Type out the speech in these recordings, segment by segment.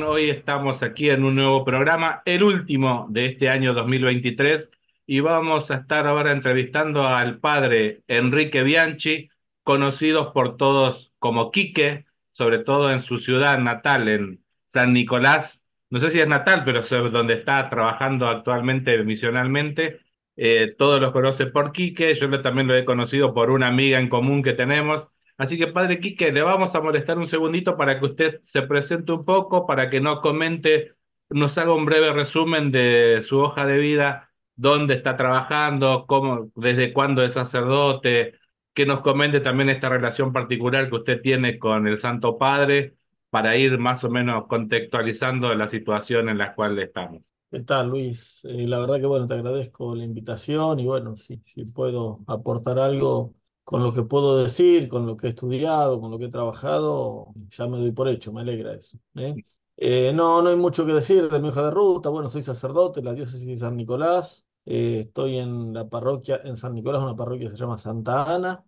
Hoy estamos aquí en un nuevo programa, el último de este año 2023 y vamos a estar ahora entrevistando al padre Enrique Bianchi, conocidos por todos como Quique, sobre todo en su ciudad natal, en San Nicolás. No sé si es natal, pero es donde está trabajando actualmente misionalmente. Eh, todos los conocen por Quique, yo también lo he conocido por una amiga en común que tenemos. Así que, padre Quique, le vamos a molestar un segundito para que usted se presente un poco, para que nos comente, nos haga un breve resumen de su hoja de vida dónde está trabajando, cómo, desde cuándo es sacerdote, que nos comente también esta relación particular que usted tiene con el Santo Padre para ir más o menos contextualizando la situación en la cual estamos. ¿Qué tal, Luis? Eh, la verdad que bueno, te agradezco la invitación y bueno, si, si puedo aportar algo con lo que puedo decir, con lo que he estudiado, con lo que he trabajado, ya me doy por hecho, me alegra eso. ¿eh? Eh, no, no hay mucho que decir de mi hoja de ruta. Bueno, soy sacerdote de la diócesis de San Nicolás. Eh, estoy en la parroquia, en San Nicolás, una parroquia que se llama Santa Ana.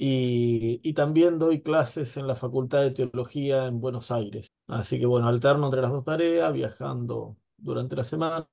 Y, y, también doy clases en la Facultad de Teología en Buenos Aires. Así que bueno, alterno entre las dos tareas, viajando durante la semana.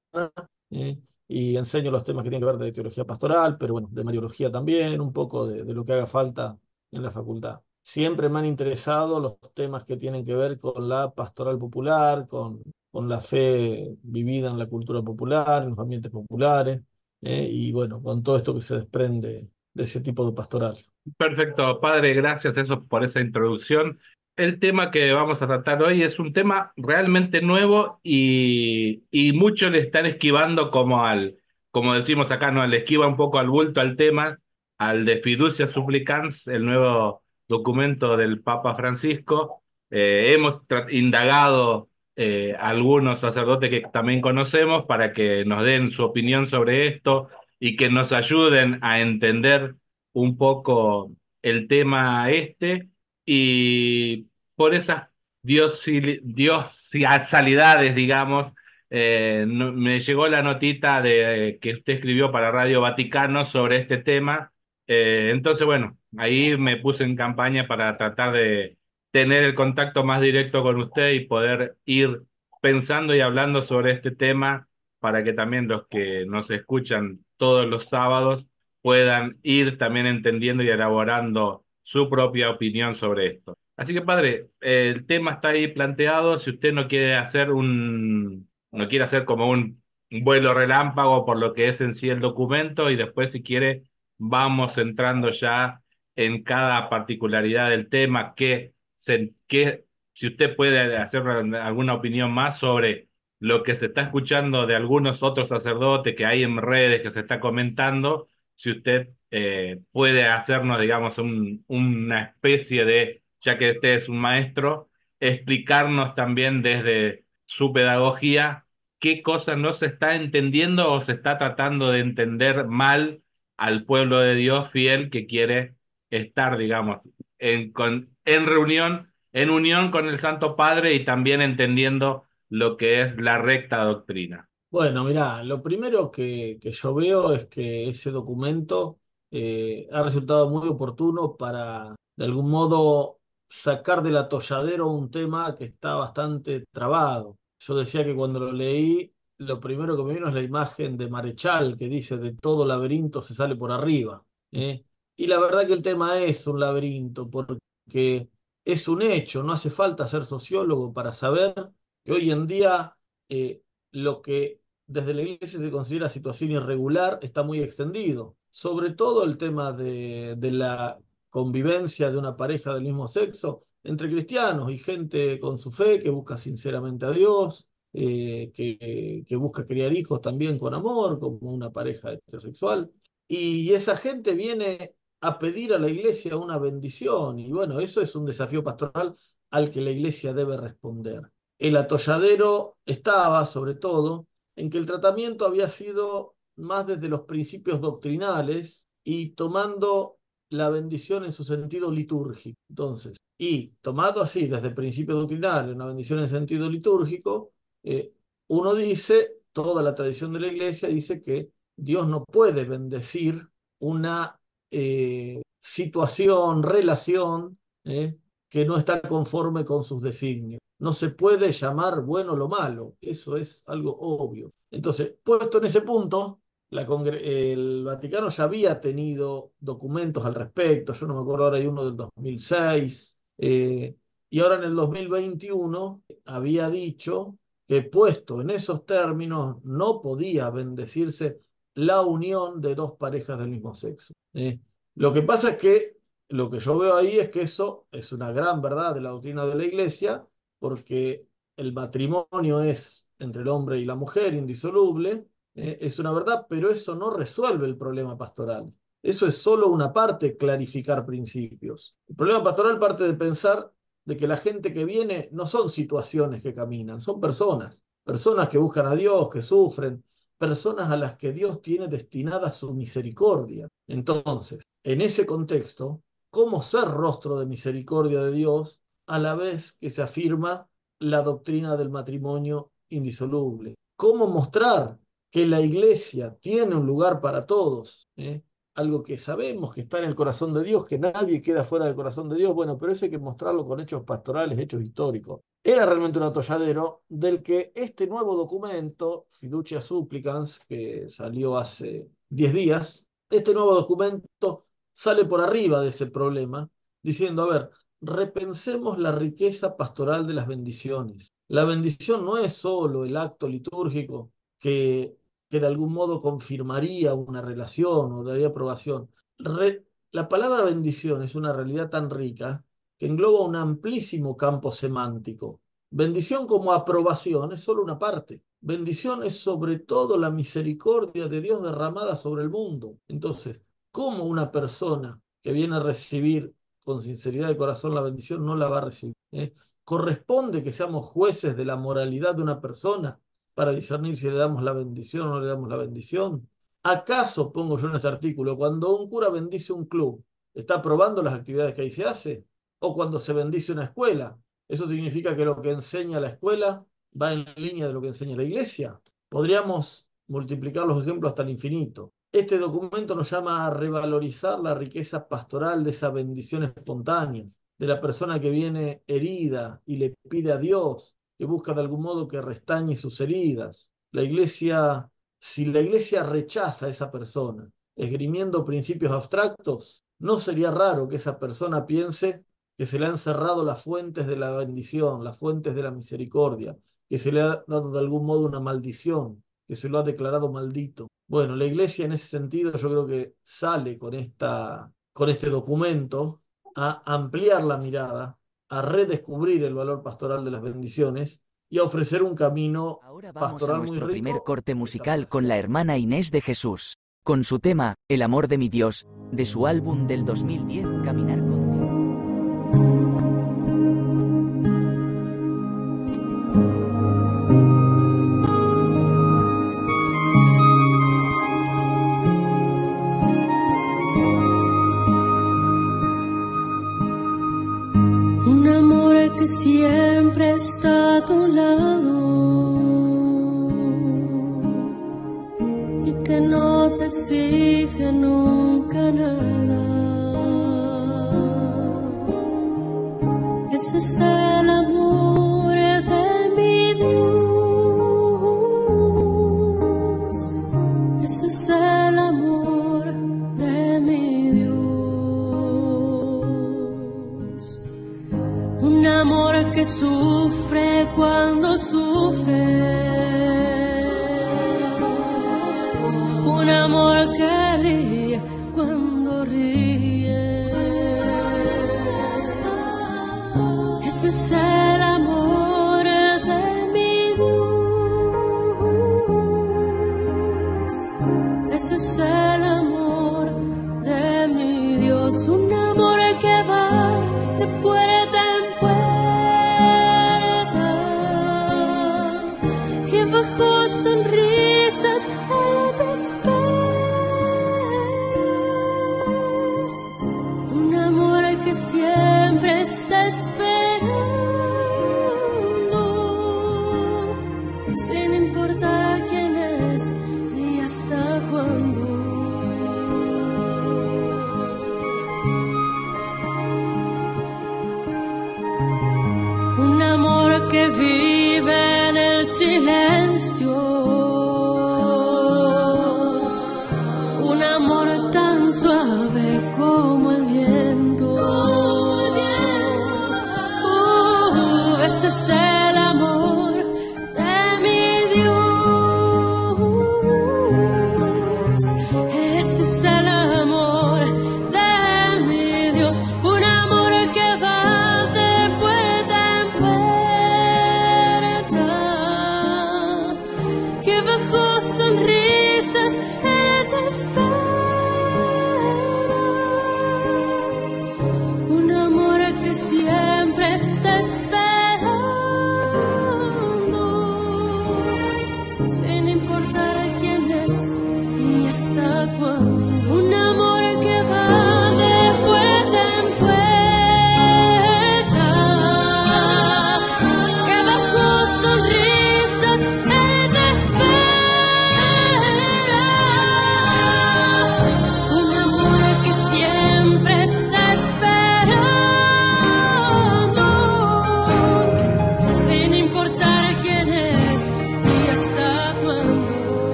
Y enseño los temas que tienen que ver de teología pastoral, pero bueno, de mariología también, un poco de, de lo que haga falta en la facultad siempre me han interesado los temas que tienen que ver con la pastoral popular, con, con la fe vivida en la cultura popular, en los ambientes populares, eh, y bueno, con todo esto que se desprende de ese tipo de pastoral. Perfecto, padre, gracias eso por esa introducción. El tema que vamos a tratar hoy es un tema realmente nuevo y, muchos le están esquivando como al, como decimos acá, no, le esquiva un poco al bulto al tema, al de fiducia supplicans, el nuevo documento del Papa Francisco. Eh, hemos indagado eh, algunos sacerdotes que también conocemos para que nos den su opinión sobre esto y que nos ayuden a entender un poco el tema este y por esas diosalidades, digamos, eh, me llegó la notita de que usted escribió para Radio Vaticano sobre este tema. entonces, bueno, ahí me puse en campaña para tratar de tener el contacto más directo con usted y poder ir pensando y hablando sobre este tema para que también los que nos escuchan todos los sábados puedan ir también entendiendo y elaborando su propia opinión sobre esto. Así que, padre, el tema está ahí planteado. Si usted no quiere hacer un, no quiere hacer como un vuelo relámpago por lo que es en sí el documento y después, si quiere, vamos entrando ya en cada particularidad del tema, que, se, que si usted puede hacer alguna opinión más sobre lo que se está escuchando de algunos otros sacerdotes que hay en redes que se está comentando, si usted eh, puede hacernos, digamos, un, una especie de, ya que usted es un maestro, explicarnos también desde su pedagogía qué cosas no se está entendiendo o se está tratando de entender mal al pueblo de Dios fiel que quiere estar, digamos, en, reunión, en unión con el Santo Padre y también entendiendo lo que es la recta doctrina. Bueno, mira, lo primero que, yo veo es que ese documento eh, ha resultado muy oportuno para, de algún modo, sacar del atolladero un tema que está bastante trabado. Yo decía que cuando lo leí, lo primero que me vino es la imagen de Marechal, que dice, de todo laberinto se sale por arriba. ¿eh? Y la verdad que el tema es un laberinto, porque es un hecho, no hace falta ser sociólogo para saber que hoy en día eh, lo que desde la iglesia se considera situación irregular está muy extendido. Sobre todo el tema de, de la convivencia de una pareja del mismo sexo entre cristianos y gente con su fe que busca sinceramente a Dios, eh, que, que busca criar hijos también con amor, como una pareja heterosexual. Y esa gente viene a pedir a la iglesia una bendición. Y bueno, eso es un desafío pastoral al que la iglesia debe responder. El atolladero estaba, sobre todo, en que el tratamiento había sido más desde los principios doctrinales y tomando la bendición en su sentido litúrgico. Entonces, y tomado así desde el principio doctrinal, una bendición en sentido litúrgico, eh, uno dice, toda la tradición de la iglesia dice que Dios no puede bendecir una eh, situación, relación eh, que no está conforme con sus designios. No se puede llamar bueno lo malo, eso es algo obvio. Entonces, puesto en ese punto, el Vaticano ya había tenido documentos al respecto, yo no me acuerdo ahora hay uno del 2006, eh, y ahora en el 2021 había dicho que puesto en esos términos no podía bendecirse la unión de dos parejas del mismo sexo. ¿eh? Lo que pasa es que lo que yo veo ahí es que eso es una gran verdad de la doctrina de la Iglesia, porque el matrimonio es entre el hombre y la mujer indisoluble, ¿eh? es una verdad, pero eso no resuelve el problema pastoral. Eso es solo una parte, clarificar principios. El problema pastoral parte de pensar de que la gente que viene no son situaciones que caminan, son personas, personas que buscan a Dios, que sufren, personas a las que Dios tiene destinada su misericordia. Entonces, en ese contexto, ¿cómo ser rostro de misericordia de Dios a la vez que se afirma la doctrina del matrimonio indisoluble? ¿Cómo mostrar que la iglesia tiene un lugar para todos? ¿Eh? algo que sabemos que está en el corazón de Dios, que nadie queda fuera del corazón de Dios, bueno, pero eso hay que mostrarlo con hechos pastorales, hechos históricos. Era realmente un atolladero del que este nuevo documento, Fiducia Supplicans, que salió hace 10 días, este nuevo documento sale por arriba de ese problema, diciendo, a ver, repensemos la riqueza pastoral de las bendiciones. La bendición no es solo el acto litúrgico que que de algún modo confirmaría una relación o daría aprobación. la palabra bendición es una realidad tan rica que engloba un amplísimo campo semántico. Bendición como aprobación es solo una parte. Bendición es sobre todo la misericordia de Dios derramada sobre el mundo. Entonces, ¿cómo una persona que viene a recibir con sinceridad de corazón la bendición no la va a recibir? ¿Eh? ¿Corresponde que seamos jueces de la moralidad de una persona para discernir si le damos la bendición o no le damos la bendición? ¿Acaso, pongo yo en este artículo, cuando un cura bendice un club, está probando las actividades que ahí se hace? ¿O cuando se bendice una escuela? ¿Eso significa que lo que enseña la escuela va en línea de lo que enseña la iglesia? Podríamos multiplicar los ejemplos hasta el infinito. Este documento nos llama a revalorizar la riqueza pastoral de esa bendición espontánea, de la persona que viene herida y le pide a Dios que busca de algún modo que restañe sus heridas. La iglesia, si la iglesia rechaza a esa persona, esgrimiendo principios abstractos, no sería raro que esa persona piense que se le han cerrado las fuentes de la bendición, las fuentes de la misericordia, que se le ha dado de algún modo una maldición, que se lo ha declarado maldito. Bueno, la iglesia en ese sentido yo creo que sale con, esta, con este documento a ampliar la mirada a redescubrir el valor pastoral de las bendiciones y a ofrecer un camino Ahora vamos a nuestro primer corte musical con la hermana Inés de Jesús, con su tema, El amor de mi Dios, de su álbum del 2010, Caminar con siempre está a tu lado y que no te exige nunca nada. Ese es el amor sufre cuando sufres. Un amor que ríe cuando ríes. Ese es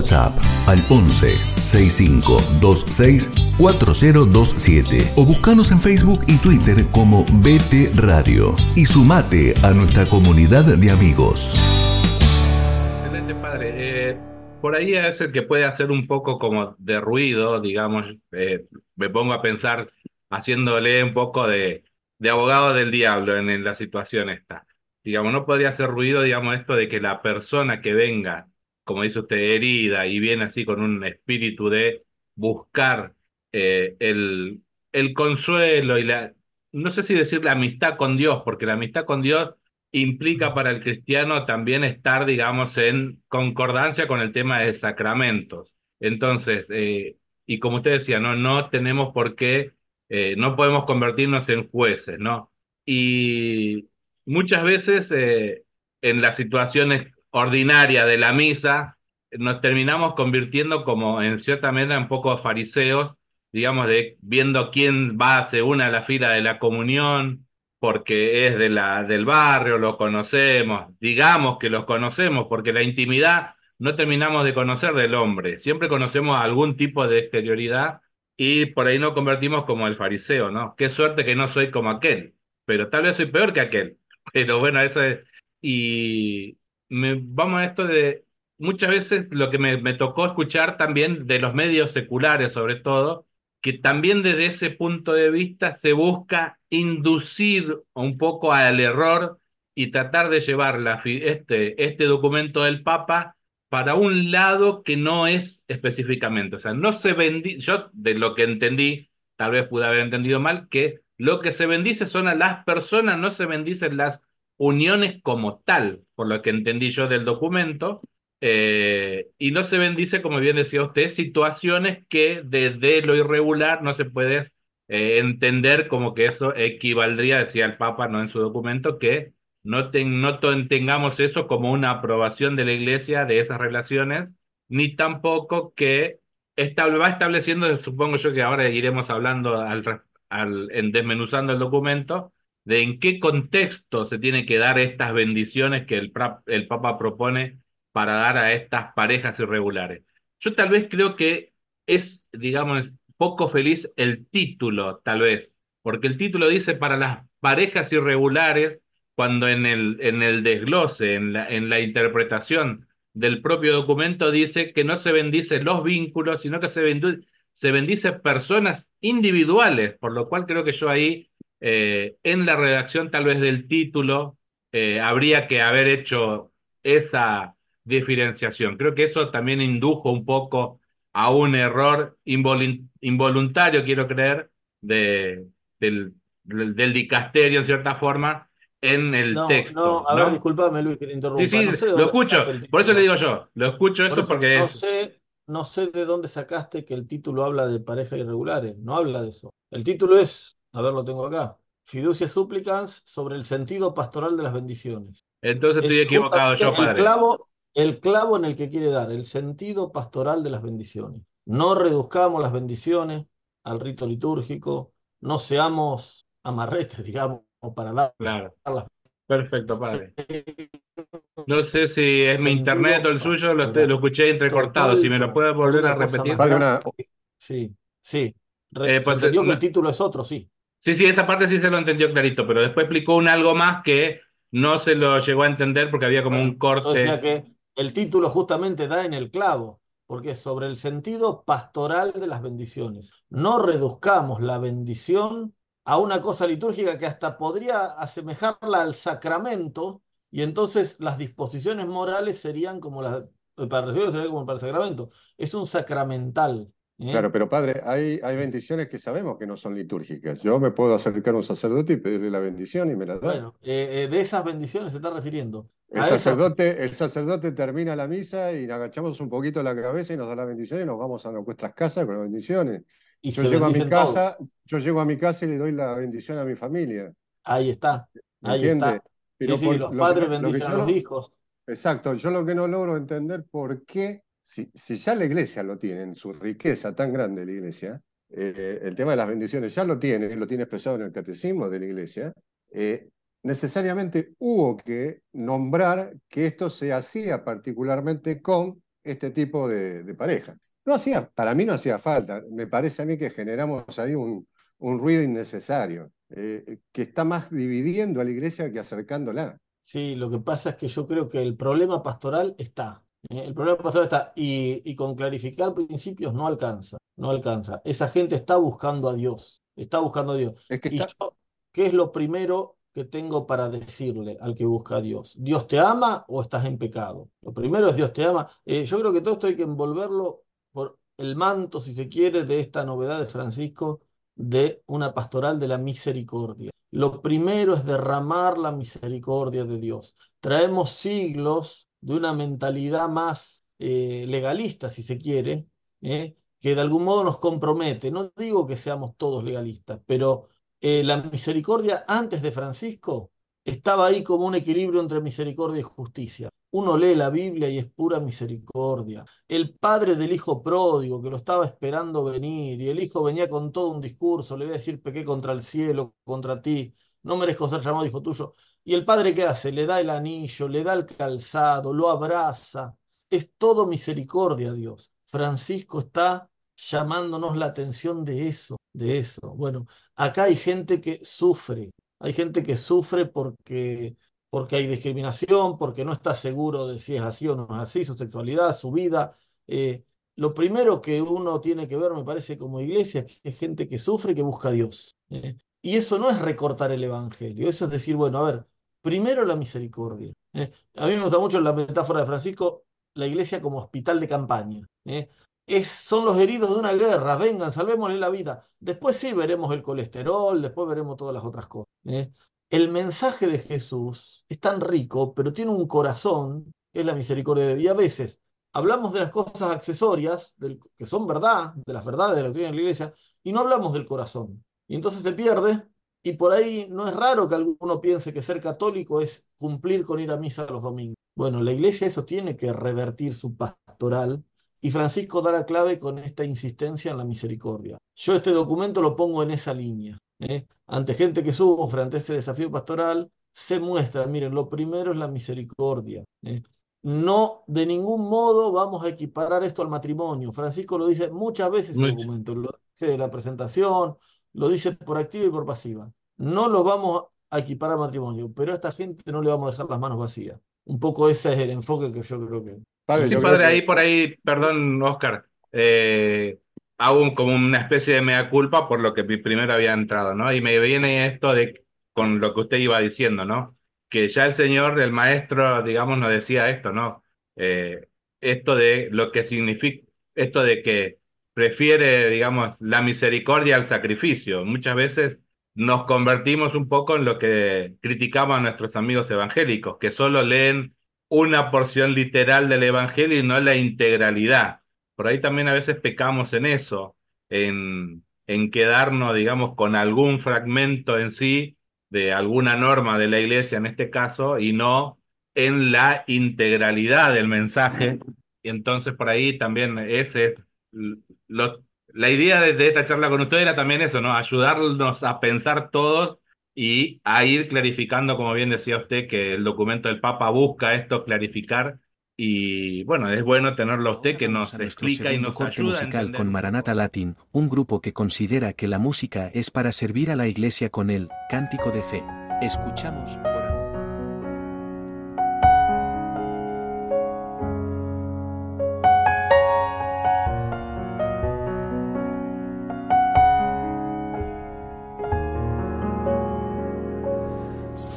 WhatsApp al 11 6526 4027 o buscanos en Facebook y Twitter como BT Radio y sumate a nuestra comunidad de amigos. Excelente, padre. Eh, por ahí es el que puede hacer un poco como de ruido, digamos. eh, me pongo a pensar haciéndole un poco de, de abogado del diablo en, en la situación esta. Digamos, no podría hacer ruido, digamos, esto de que la persona que venga, como dice usted, herida y viene así con un espíritu de buscar eh, el, el consuelo y la, no sé si decir la amistad con Dios, porque la amistad con Dios implica para el cristiano también estar, digamos, en concordancia con el tema de sacramentos. Entonces, eh, y como usted decía, no, no tenemos por qué, eh, no podemos convertirnos en jueces, ¿no? Y muchas veces eh, en las situaciones ordinarias de la misa nos terminamos convirtiendo como en cierta medida un poco fariseos, digamos, de viendo quién va según a la fila de la comunión, porque es de la, del barrio, lo conocemos, digamos que los conocemos, porque la intimidad no terminamos de conocer del hombre, siempre conocemos algún tipo de exterioridad y por ahí nos convertimos como el fariseo, ¿no? Qué suerte que no soy como aquel, pero tal vez soy peor que aquel, pero bueno, eso es... Y me, vamos a esto de muchas veces lo que me, tocó escuchar también de los medios seculares sobre todo, que también desde ese punto de vista se busca inducir un poco al error y tratar de llevar la, este, este documento del Papa para un lado que no es específicamente. O sea, no se bendice, yo de lo que entendí, tal vez pude haber entendido mal, que lo que se bendice son a las personas, no se bendicen las uniones como tal, por lo que entendí yo del documento, eh, y no se bendice, como bien decía usted, situaciones que desde lo irregular no se puede eh, entender como que eso equivaldría, decía el Papa no en su documento, que no, ten- no tengamos eso como una aprobación de la Iglesia de esas relaciones, ni tampoco que estable- va estableciendo, supongo yo que ahora iremos hablando al, al, en desmenuzando el documento, de en qué contexto se tiene que dar estas bendiciones que el, el Papa propone para dar a estas parejas irregulares. Yo tal vez creo que es, digamos, poco feliz el título, tal vez, porque el título dice para las parejas irregulares, cuando en el, en el desglose, en la, en la interpretación del propio documento dice que no se bendicen los vínculos, sino que se, bendu- se bendice personas individuales, por lo cual creo que yo ahí, eh, en la redacción tal vez del título, eh, habría que haber hecho esa diferenciación. Creo que eso también indujo un poco a un error involuntario, quiero creer, de, del, del dicasterio en cierta forma en el texto. No, a ver, discúlpame Luis que te interrumpa. Sí, sí, lo escucho, por eso le digo yo, lo escucho esto porque no sé, no sé de dónde sacaste que el título habla de parejas irregulares, no habla de eso. El título es, a ver, lo tengo acá, Fiducia Supplicans sobre el sentido pastoral de las bendiciones. Entonces estoy equivocado yo, padre. El clavo, el clavo en el que quiere dar, el sentido pastoral de las bendiciones. No reduzcamos las bendiciones al rito litúrgico, no seamos amarretes, digamos, para dar claro. Perfecto, padre. No sé si es mi internet o el suyo, lo, lo escuché entrecortado. Si me lo puede volver a repetir. Sí, sí. Eh, pues, entendió que el título es otro, sí. Sí, sí, esta parte sí se lo entendió clarito, pero después explicó un algo más que no se lo llegó a entender porque había como un corte. O sea que el título justamente da en el clavo, porque es sobre el sentido pastoral de las bendiciones. No reduzcamos la bendición a una cosa litúrgica que hasta podría asemejarla al sacramento, y entonces las disposiciones morales serían como las, para recibirlo sería como para el sacramento. Es un sacramental. ¿Eh? Claro, pero padre, hay, hay bendiciones que sabemos que no son litúrgicas. Yo me puedo acercar a un sacerdote y pedirle la bendición y me la da. Bueno, eh, eh, de esas bendiciones se está refiriendo. El sacerdote, el sacerdote termina la misa y agachamos un poquito la cabeza y nos da la bendición y nos vamos a nuestras casas con las bendiciones. Y yo llego a mi casa, yo llego a mi casa y le doy la bendición a mi familia. Ahí está, ahí está. sí, sí, los padres bendicen a los hijos. Exacto, yo lo que no logro entender por qué si, ya la iglesia lo tiene, en su riqueza tan grande la iglesia, eh, el tema de las bendiciones ya lo tiene, lo tiene expresado en el catecismo de la iglesia, eh, necesariamente hubo que nombrar que esto se hacía particularmente con este tipo de, pareja. No hacía, para mí no hacía falta, me parece a mí que generamos ahí un, un ruido innecesario, eh, que está más dividiendo a la iglesia que acercándola. Sí, lo que pasa es que yo creo que el problema pastoral está, el problema pastor está, y, con clarificar principios no alcanza, no alcanza. Esa gente está buscando a Dios, está buscando a Dios. y yo, ¿qué es lo primero que tengo para decirle al que busca a Dios? ¿Dios te ama o estás en pecado? Lo primero es Dios te ama. Eh, yo creo que todo esto hay que envolverlo por el manto, si se quiere, de esta novedad de Francisco de una pastoral de la misericordia. Lo primero es derramar la misericordia de Dios. Traemos siglos de una mentalidad más eh, legalista, si se quiere, eh, que de algún modo nos compromete. No digo que seamos todos legalistas, pero eh, la misericordia antes de Francisco estaba ahí como un equilibrio entre misericordia y justicia. Uno lee la Biblia y es pura misericordia. El padre del hijo pródigo que lo estaba esperando venir y el hijo venía con todo un discurso, le voy a decir pequé contra el cielo, contra ti, no merezco ser llamado hijo tuyo. ¿Y el padre qué hace? Le da el anillo, le da el calzado, lo abraza. Es todo misericordia, Dios. Francisco está llamándonos la atención de eso, de eso. Bueno, acá hay gente que sufre, hay gente que sufre porque, porque hay discriminación, porque no está seguro de si es así o no es así, su sexualidad, su vida. Eh, lo primero que uno tiene que ver, me parece, como iglesia, es gente que sufre y que busca a Dios. Eh. Y eso no es recortar el Evangelio, eso es decir, bueno, a ver, primero la misericordia. ¿eh? A mí me gusta mucho la metáfora de Francisco, la iglesia como hospital de campaña. ¿eh? Es, son los heridos de una guerra, vengan, salvémosle la vida. Después sí veremos el colesterol, después veremos todas las otras cosas. ¿eh? El mensaje de Jesús es tan rico, pero tiene un corazón, que es la misericordia de Dios. A veces hablamos de las cosas accesorias, que son verdad, de las verdades de la doctrina de la iglesia, y no hablamos del corazón. Y entonces se pierde, y por ahí no es raro que alguno piense que ser católico es cumplir con ir a misa los domingos. Bueno, la iglesia eso tiene que revertir su pastoral, y Francisco da la clave con esta insistencia en la misericordia. Yo este documento lo pongo en esa línea. ¿eh? Ante gente que sufre, ante ese desafío pastoral, se muestra, miren, lo primero es la misericordia. ¿eh? No, de ningún modo vamos a equiparar esto al matrimonio. Francisco lo dice muchas veces en el documento, lo dice la presentación, lo dice por activa y por pasiva. No lo vamos a equipar al matrimonio, pero a esta gente no le vamos a dejar las manos vacías. Un poco ese es el enfoque que yo creo que. sí, padre, ahí por ahí, perdón, Oscar, eh, hago como una especie de mea culpa por lo que primero había entrado, ¿no? Y me viene esto de con lo que usted iba diciendo, ¿no? Que ya el señor, el maestro, digamos, nos decía esto, ¿no? Eh, esto de lo que significa, esto de que prefiere, digamos, la misericordia al sacrificio. Muchas veces nos convertimos un poco en lo que criticamos a nuestros amigos evangélicos, que solo leen una porción literal del Evangelio y no la integralidad. Por ahí también a veces pecamos en eso, en, en quedarnos, digamos, con algún fragmento en sí de alguna norma de la iglesia en este caso y no en la integralidad del mensaje. Entonces por ahí también ese lo, la idea de, de, esta charla con usted era también eso, ¿no? Ayudarnos a pensar todos y a ir clarificando, como bien decía usted, que el documento del Papa busca esto, clarificar. Y bueno, es bueno tenerlo a usted que nos explica y nos corte ayuda musical con Maranata. Latin, un grupo que considera que la música es para servir a la iglesia con el cántico de fe. Escuchamos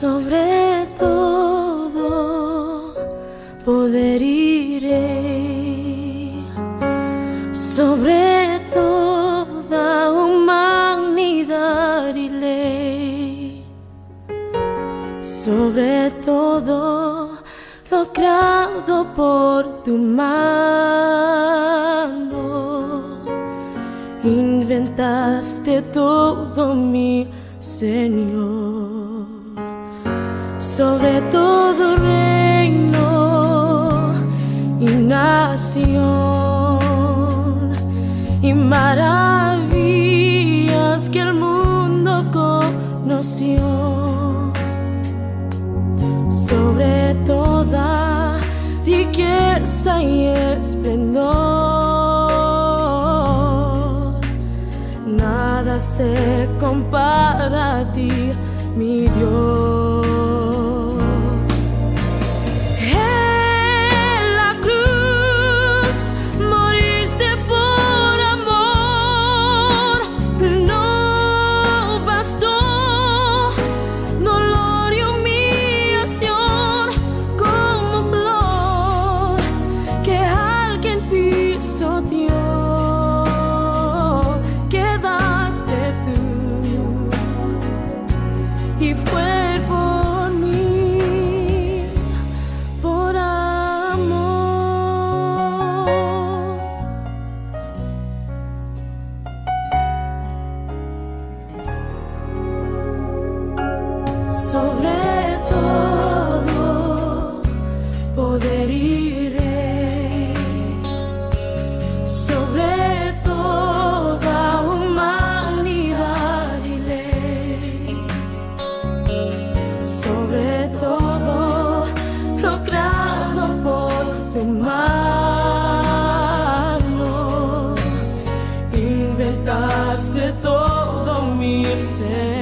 Sobre todo poder iré, sobre toda humanidad y ley, sobre todo lo por tu mano. Inventaste todo mi Señor sobre todo reino y nación y maravillas que el mundo conoció. Sobre toda riqueza y esplendor nada se compara a ti mi Dios mi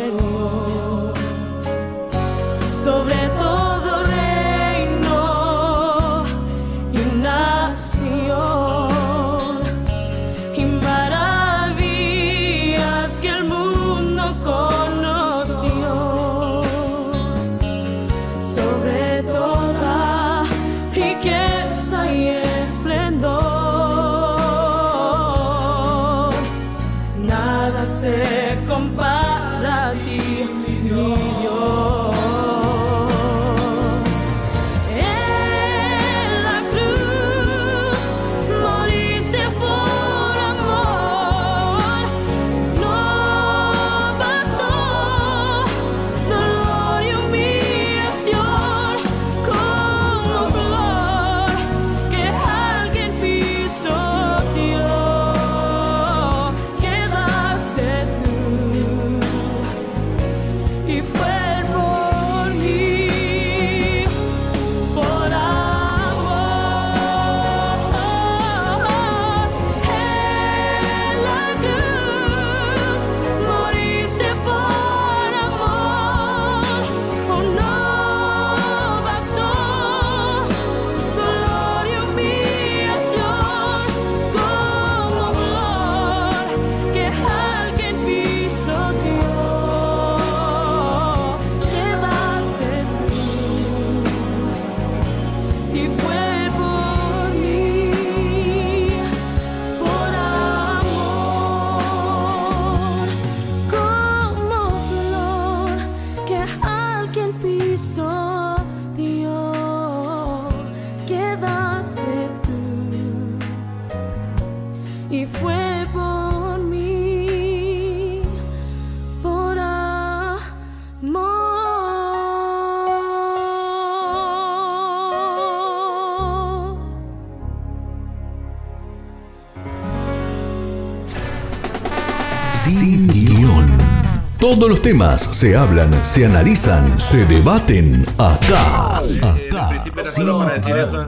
temas se hablan, se analizan, se debaten acá.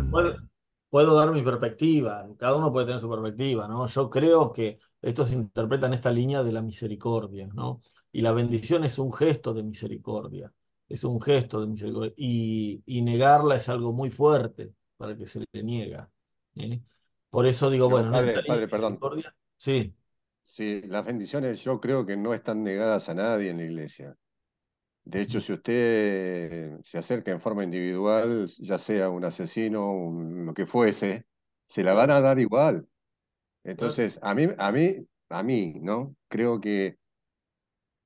Puedo, puedo dar mi perspectiva, cada uno puede tener su perspectiva, ¿no? Yo creo que esto se interpreta en esta línea de la misericordia, ¿no? Y la bendición es un gesto de misericordia, es un gesto de misericordia. Y, y negarla es algo muy fuerte para el que se le niega. ¿eh? Por eso digo, Pero, bueno, en padre, línea padre, perdón. misericordia, sí, Sí, las bendiciones yo creo que no están negadas a nadie en la iglesia. De hecho, si usted se acerca en forma individual, ya sea un asesino, un- lo que fuese, se la van a dar igual. Entonces, a mí, a mí, a mí, ¿no? Creo que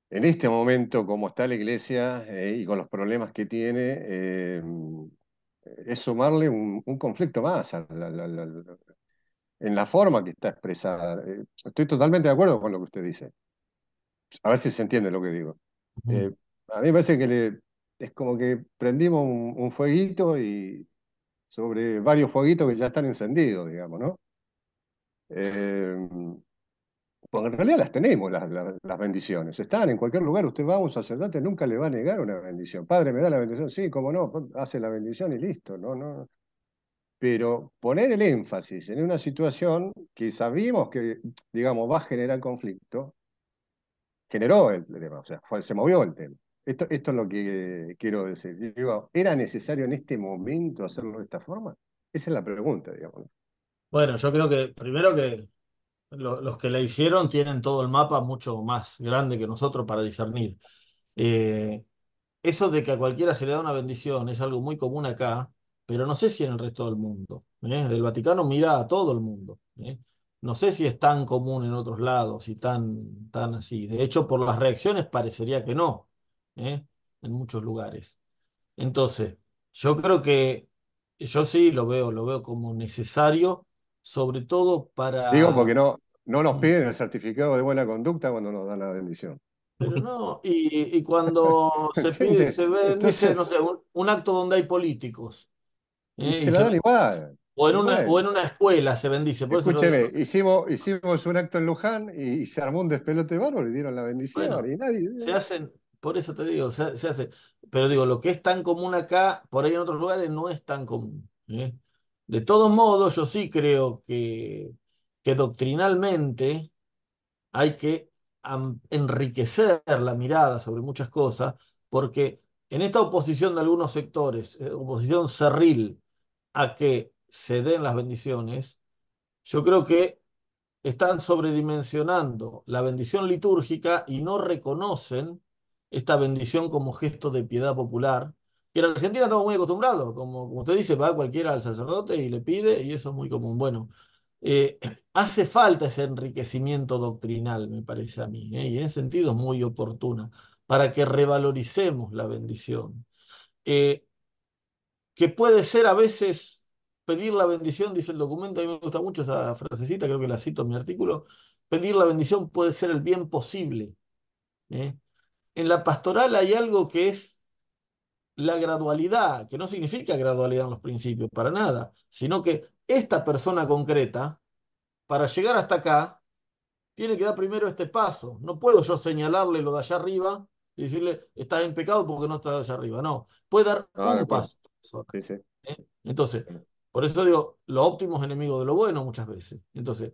en este momento, como está la iglesia eh, y con los problemas que tiene, eh, es sumarle un, un conflicto más a la- la- la- la- en la forma que está expresada. Eh, estoy totalmente de acuerdo con lo que usted dice. A ver si se entiende lo que digo. Eh, a mí me parece que le- es como que prendimos un, un fueguito y sobre varios fueguitos que ya están encendidos, digamos, ¿no? Eh, porque en realidad las tenemos, las, las- las bendiciones. Están en cualquier lugar. Usted va a un sacerdote, nunca le va a negar una bendición. Padre, ¿me da la bendición? Sí, cómo no, hace la bendición y listo. No, no. Pero poner el énfasis en una situación que sabíamos que, digamos, va a generar conflicto, generó el tema, o sea, se movió el tema. Esto, esto es lo que quiero decir. Digo, ¿era necesario en este momento hacerlo de esta forma? Esa es la pregunta. Bueno, yo creo que primero que lo- los que la hicieron tienen todo el mapa mucho más grande que nosotros para discernir. Eh, eso de que a cualquiera se le da una bendición es algo muy común acá, pero no sé si en el resto del mundo. ¿eh? El Vaticano mira a todo el mundo. ¿eh? No sé si es tan común en otros lados y tan, tan así. De hecho, por las reacciones parecería que no, ¿eh? En muchos lugares. Entonces, yo creo que yo sí lo veo, lo veo como necesario, sobre todo para... Digo porque no, no nos Mm. piden el certificado de buena conducta cuando nos dan la bendición. Pero no, y, y cuando se pide, se ve, dice, no sé, un, un acto donde hay políticos. ¿Eh? se la dan igual. o, en una, o en una escuela se bendice. Por eso yo Escúcheme, hicimos, hicimos un acto en Luján y, y se armó un despelote bárbaro y dieron la bendición Bueno, y nadie. se hacen, por eso te digo, se, se hace. Pero digo, lo que es tan común acá, por ahí en otros lugares no es tan común. ¿eh? De todos modos, yo sí creo que, que doctrinalmente hay que enriquecer la mirada sobre muchas cosas, porque en esta oposición de algunos sectores, eh, oposición cerril a que se den las bendiciones, yo creo que están sobredimensionando la bendición litúrgica y no reconocen esta bendición como gesto de piedad popular, que en Argentina estamos muy acostumbrados, como, como usted dice, va cualquiera al sacerdote y le pide, y eso es muy común. Bueno, eh, hace falta ese enriquecimiento doctrinal, me parece a mí, ¿eh? y en sentido es muy oportuna, para que revaloricemos la bendición. Eh, que puede ser a veces pedir la bendición, dice el documento, a mí me gusta mucho esa frasecita, creo que la cito en mi artículo, pedir la bendición puede ser el bien posible. ¿eh? En la pastoral hay algo que es la gradualidad, que no significa gradualidad en los principios, para nada, sino que esta persona concreta, para llegar hasta acá, tiene que dar primero este paso. No puedo yo señalarle lo de allá arriba y decirle, estás en pecado porque no estás allá arriba. No, puede dar de un paso. Esta persona. Sí, sí. ¿eh? Entonces, por eso digo, lo óptimo es enemigo de lo bueno muchas veces. Entonces,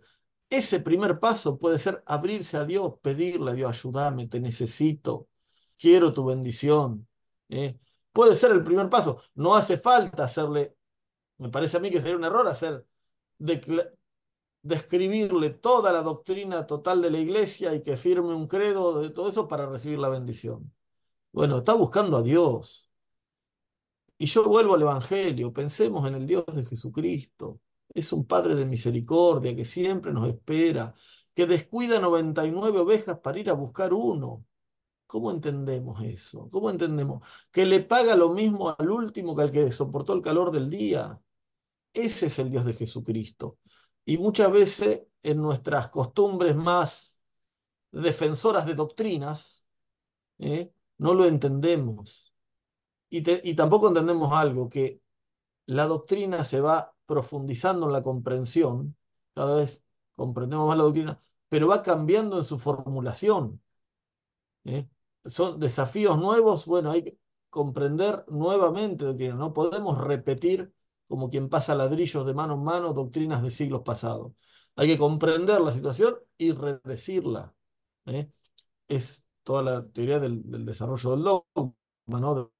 ese primer paso puede ser abrirse a Dios, pedirle a Dios, ayúdame, te necesito, quiero tu bendición. ¿eh? Puede ser el primer paso. No hace falta hacerle, me parece a mí que sería un error hacer, describirle toda la doctrina total de la iglesia y que firme un credo de todo eso para recibir la bendición. Bueno, está buscando a Dios. Y yo vuelvo al Evangelio, pensemos en el Dios de Jesucristo. Es un Padre de misericordia que siempre nos espera, que descuida 99 ovejas para ir a buscar uno. ¿Cómo entendemos eso? ¿Cómo entendemos? Que le paga lo mismo al último que al que soportó el calor del día. Ese es el Dios de Jesucristo. Y muchas veces en nuestras costumbres más defensoras de doctrinas, ¿eh? no lo entendemos. Y, tampoco entendemos algo, que la doctrina se va profundizando en la comprensión, cada vez comprendemos más la doctrina, pero va cambiando en su formulación. ¿eh? Son desafíos nuevos, bueno, hay que comprender nuevamente doctrinas, no podemos repetir como quien pasa ladrillos de mano en mano doctrinas de siglos pasados. Hay que comprender la situación y redecirla. ¿eh? Es toda la teoría del, desarrollo del dogma, ¿no?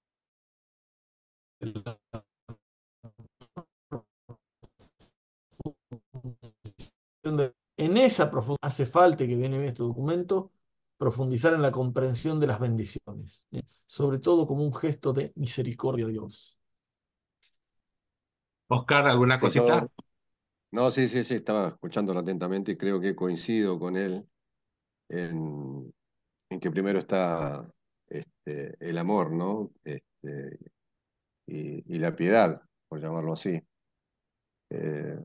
En esa profundidad hace falta que viene bien este documento profundizar en la comprensión de las bendiciones, ¿eh? sobre todo como un gesto de misericordia de Dios. Oscar, ¿alguna cosita? No, sí, sí, sí, estaba escuchándolo atentamente y creo que coincido con él en, que primero está este, el amor, ¿no? Este, y, la piedad, por llamarlo así. Eh,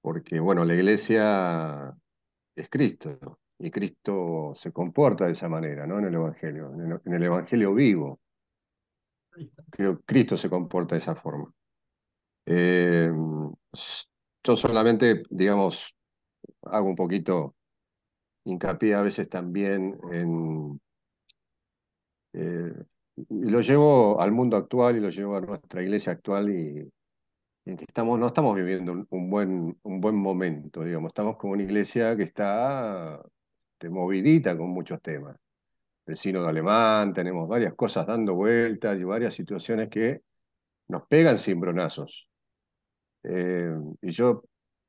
porque, bueno, la iglesia es Cristo, y Cristo se comporta de esa manera, ¿no? En el Evangelio, en el, Evangelio vivo. Creo que Cristo se comporta de esa forma. Eh, yo solamente, digamos, hago un poquito hincapié a veces también en... Eh, y lo llevo al mundo actual y lo llevo a nuestra iglesia actual y, en estamos, no estamos viviendo un, buen, un buen momento, digamos, estamos como una iglesia que está este, movidita con muchos temas. El sínodo alemán, tenemos varias cosas dando vueltas y varias situaciones que nos pegan cimbronazos. Eh, y yo,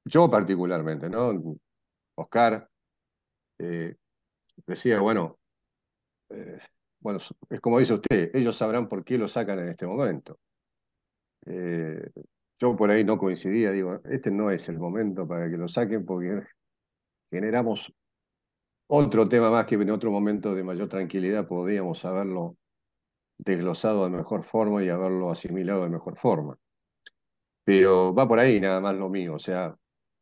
yo particularmente, ¿no? Oscar eh, decía, bueno, eh, bueno, es como dice usted, ellos sabrán por qué lo sacan en este momento. yo por ahí no coincidía, digo, este no es el momento para que lo saquen porque generamos otro tema más que en otro momento de mayor tranquilidad podríamos haberlo desglosado de mejor forma y haberlo asimilado de mejor forma. Pero va por ahí nada más lo mío, o sea,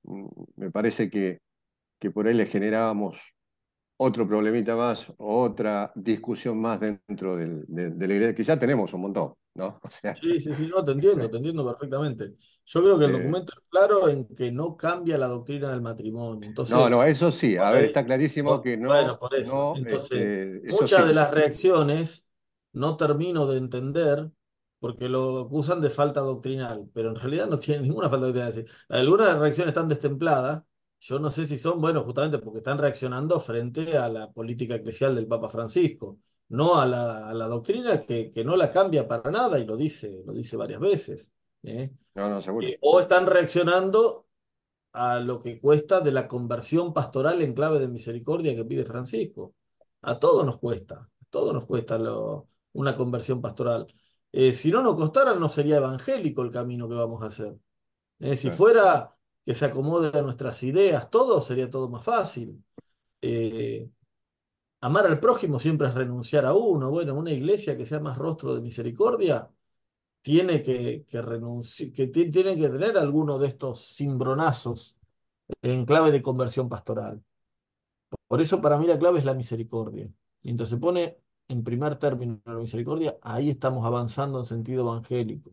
mm, me parece que, que por ahí le generábamos otro problemita más, otra discusión más dentro del, de, de, la iglesia, que ya tenemos un montón, ¿no? O sea, sí, sí, sí, no, te entiendo, te entiendo perfectamente. Yo creo que el eh, documento es claro en que no cambia la doctrina del matrimonio. Entonces, no, no, eso sí, a ver, está clarísimo que no. Bueno, por eso. Entonces, este, muchas de las reacciones no termino de entender porque lo acusan de falta doctrinal, pero en realidad no tiene ninguna falta doctrinal. Algunas reacciones están destempladas yo no sé si son, bueno, justamente porque están reaccionando frente a la política eclesial del Papa Francisco, no a la, doctrina que, que, no la cambia para nada y lo dice, lo dice varias veces. ¿eh? No, no, seguro. Eh, o están reaccionando a lo que cuesta de la conversión pastoral en clave de misericordia que pide Francisco. A todos nos cuesta, a todos nos cuesta una conversión pastoral. Eh, si no nos costara, no sería evangélico el camino que vamos a hacer. Si fuera que se acomode a nuestras ideas, todo sería todo más fácil. Eh, amar al prójimo siempre es renunciar a uno. Bueno, una iglesia que sea más rostro de misericordia tiene que, que, que tiene que tener alguno de estos cimbronazos en clave de conversión pastoral. Por eso para mí la clave es la misericordia. Mientras se pone en primer término la misericordia, ahí estamos avanzando en sentido evangélico.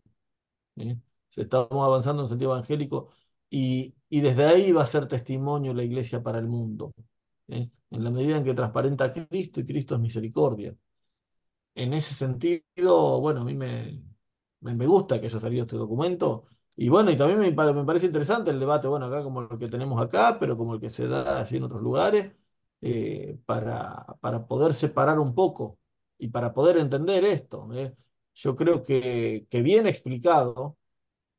¿eh? Estamos avanzando en sentido evangélico y, desde ahí va a ser testimonio la iglesia para el mundo, ¿eh? en la medida en que transparenta a Cristo y Cristo es misericordia. En ese sentido, bueno, a mí me, me, gusta que haya salido este documento. Y bueno, y también me, me, parece interesante el debate, bueno, acá como el que tenemos acá, pero como el que se da así en otros lugares, eh, para, para poder separar un poco y para poder entender esto. ¿eh? Yo creo que, que bien explicado,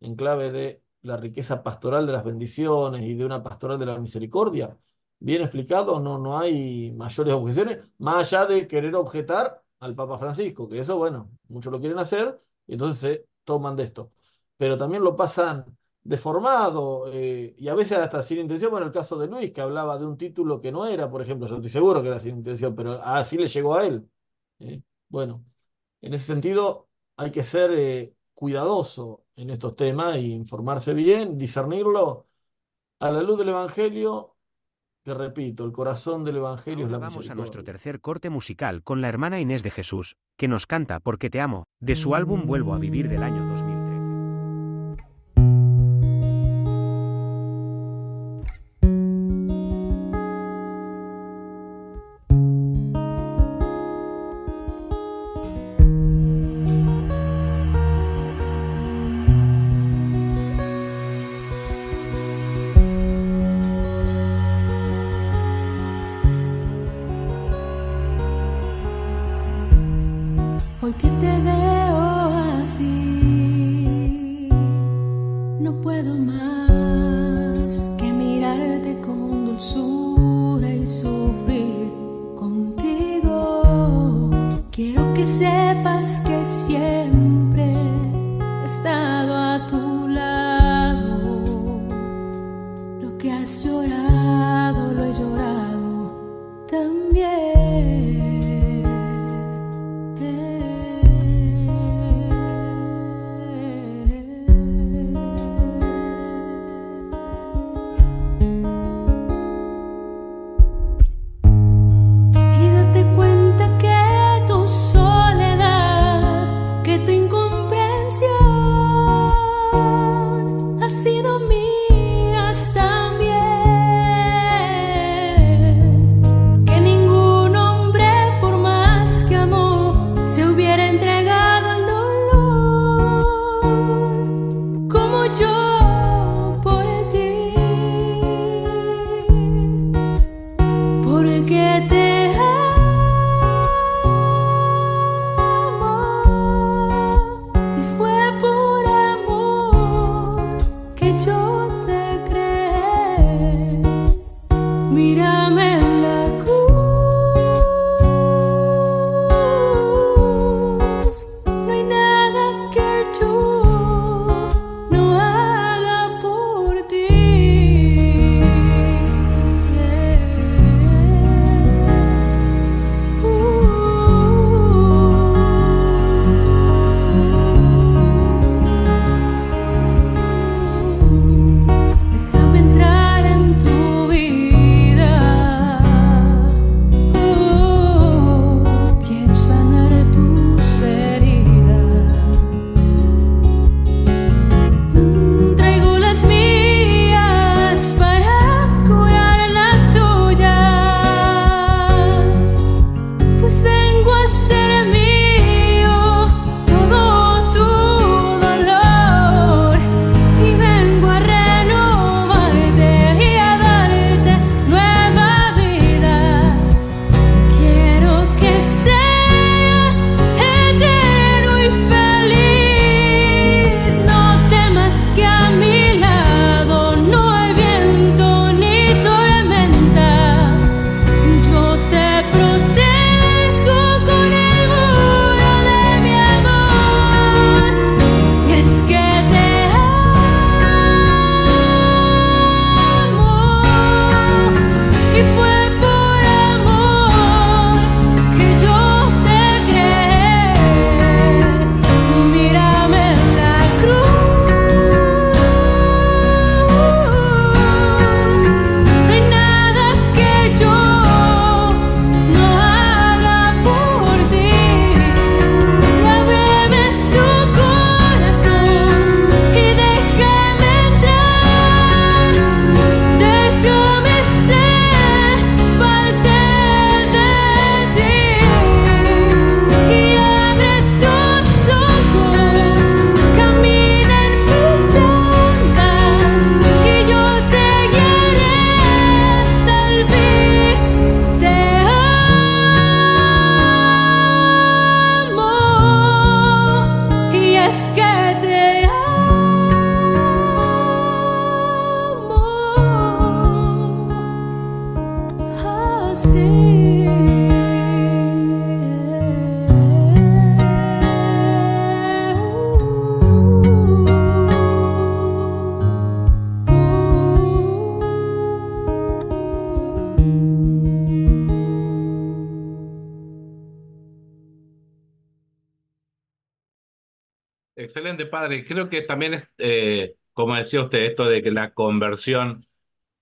en clave de la riqueza pastoral de las bendiciones y de una pastoral de la misericordia. Bien explicado, no, no hay mayores objeciones, más allá de querer objetar al Papa Francisco, que eso, bueno, muchos lo quieren hacer y entonces se toman de esto. Pero también lo pasan deformado eh, y a veces hasta sin intención, bueno, el caso de Luis, que hablaba de un título que no era, por ejemplo, yo estoy seguro que era sin intención, pero así le llegó a él. ¿eh? bueno, en ese sentido hay que ser eh, cuidadoso en estos temas e informarse bien, discernirlo a la luz del Evangelio, que repito, el corazón del Evangelio es la Vamos a nuestro tercer corte musical con la hermana Inés de Jesús, que nos canta Porque te amo, de su álbum Vuelvo a vivir del año 2000. Creo que también es, eh, como decía usted, esto de que la conversión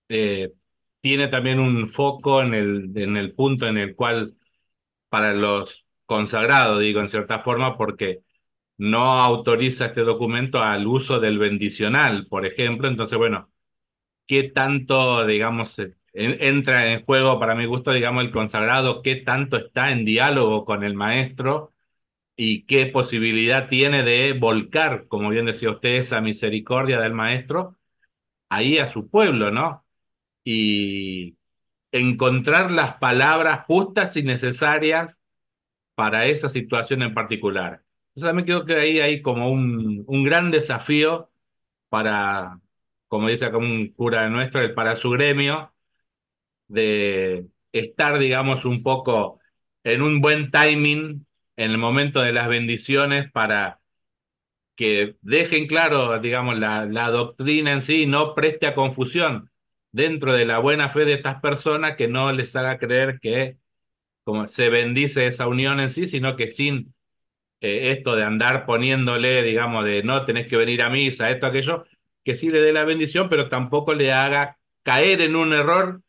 eh, tiene también un foco en el, en el punto en el cual para los consagrados, digo, en cierta forma, porque no autoriza este documento al uso del bendicional, por ejemplo. Entonces, bueno, ¿qué tanto, digamos, eh, entra en juego, para mi gusto, digamos, el consagrado, qué tanto está en diálogo con el maestro? y qué posibilidad tiene de volcar, como bien decía usted, esa misericordia del maestro ahí a su pueblo, ¿no? Y encontrar las palabras justas y necesarias para esa situación en particular. Entonces, también creo que ahí hay como un, un gran desafío para, como dice un cura nuestro, para su gremio, de estar, digamos, un poco en un buen timing en el momento de las bendiciones para que dejen claro, digamos, la, la doctrina en sí, no preste a confusión dentro de la buena fe de estas personas, que no les haga creer que como se bendice esa unión en sí, sino que sin eh, esto de andar poniéndole, digamos, de no tenés que venir a misa, esto, aquello, que sí le dé la bendición, pero tampoco le haga caer en un error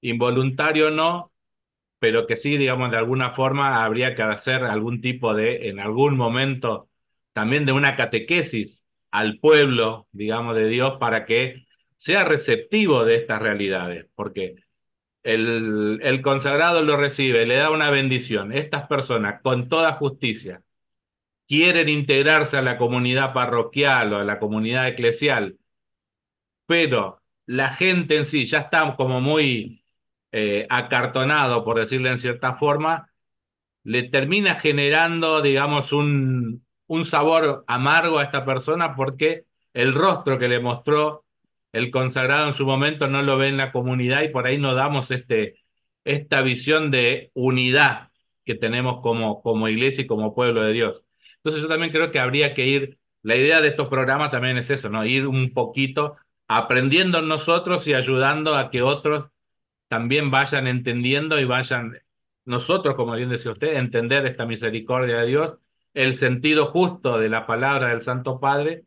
involuntario, no, pero que sí, digamos, de alguna forma habría que hacer algún tipo de, en algún momento, también de una catequesis al pueblo, digamos, de Dios para que sea receptivo de estas realidades, porque el, el consagrado lo recibe, le da una bendición. Estas personas, con toda justicia, quieren integrarse a la comunidad parroquial o a la comunidad eclesial, pero la gente en sí ya está como muy eh, acartonado, por decirlo en cierta forma, le termina generando, digamos, un, un sabor amargo a esta persona porque el rostro que le mostró el consagrado en su momento no lo ve en la comunidad y por ahí no damos este, esta visión de unidad que tenemos como, como iglesia y como pueblo de Dios. Entonces yo también creo que habría que ir, la idea de estos programas también es eso, ¿no? Ir un poquito aprendiendo nosotros y ayudando a que otros también vayan entendiendo y vayan, nosotros, como bien decía usted, entender esta misericordia de Dios, el sentido justo de la palabra del Santo Padre,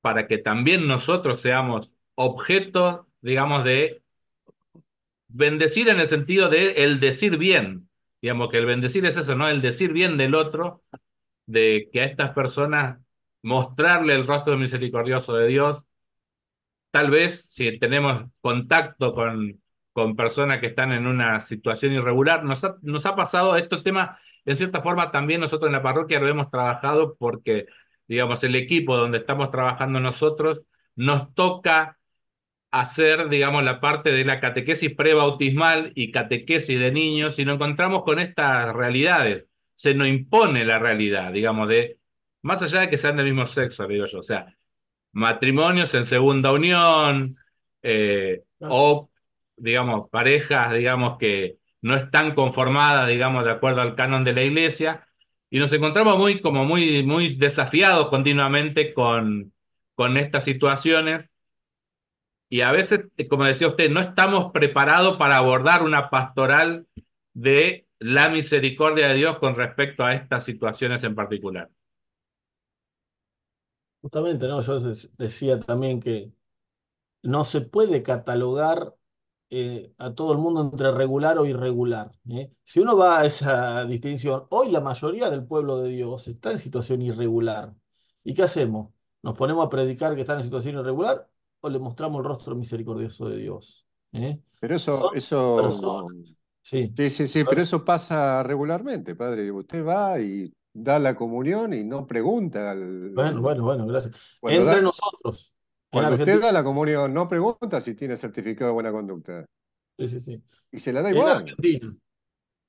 para que también nosotros seamos objeto, digamos, de bendecir en el sentido de el decir bien. Digamos que el bendecir es eso, ¿no? El decir bien del otro, de que a estas personas mostrarle el rostro misericordioso de Dios. Tal vez si tenemos contacto con, con personas que están en una situación irregular, nos ha, nos ha pasado estos temas, en cierta forma también nosotros en la parroquia lo hemos trabajado porque, digamos, el equipo donde estamos trabajando nosotros nos toca hacer, digamos, la parte de la catequesis prebautismal y catequesis de niños y nos encontramos con estas realidades. Se nos impone la realidad, digamos, de, más allá de que sean del mismo sexo, digo yo, o sea, matrimonios en segunda unión, eh, o, digamos, parejas, digamos, que no están conformadas, digamos, de acuerdo al canon de la iglesia, y nos encontramos muy, como muy, muy desafiados continuamente con, con estas situaciones y a veces, como decía usted, no estamos preparados para abordar una pastoral de la misericordia de Dios con respecto a estas situaciones en particular. Justamente, ¿no? Yo decía también que no se puede catalogar eh, a todo el mundo entre regular o irregular. ¿eh? Si uno va a esa distinción, hoy la mayoría del pueblo de Dios está en situación irregular. ¿Y qué hacemos? ¿Nos ponemos a predicar que están en situación irregular o le mostramos el rostro misericordioso de Dios? ¿eh? Pero eso, Son eso, personas. Sí. sí, sí, sí, pero eso pasa regularmente, padre. Usted va y da la comunión y no pregunta al, Bueno, bueno, bueno, gracias. Cuando Entre da- nosotros, Cuando usted da la comunión, no pregunta si tiene certificado de buena conducta. Sí, sí, sí. Y se la da En igual. Argentina.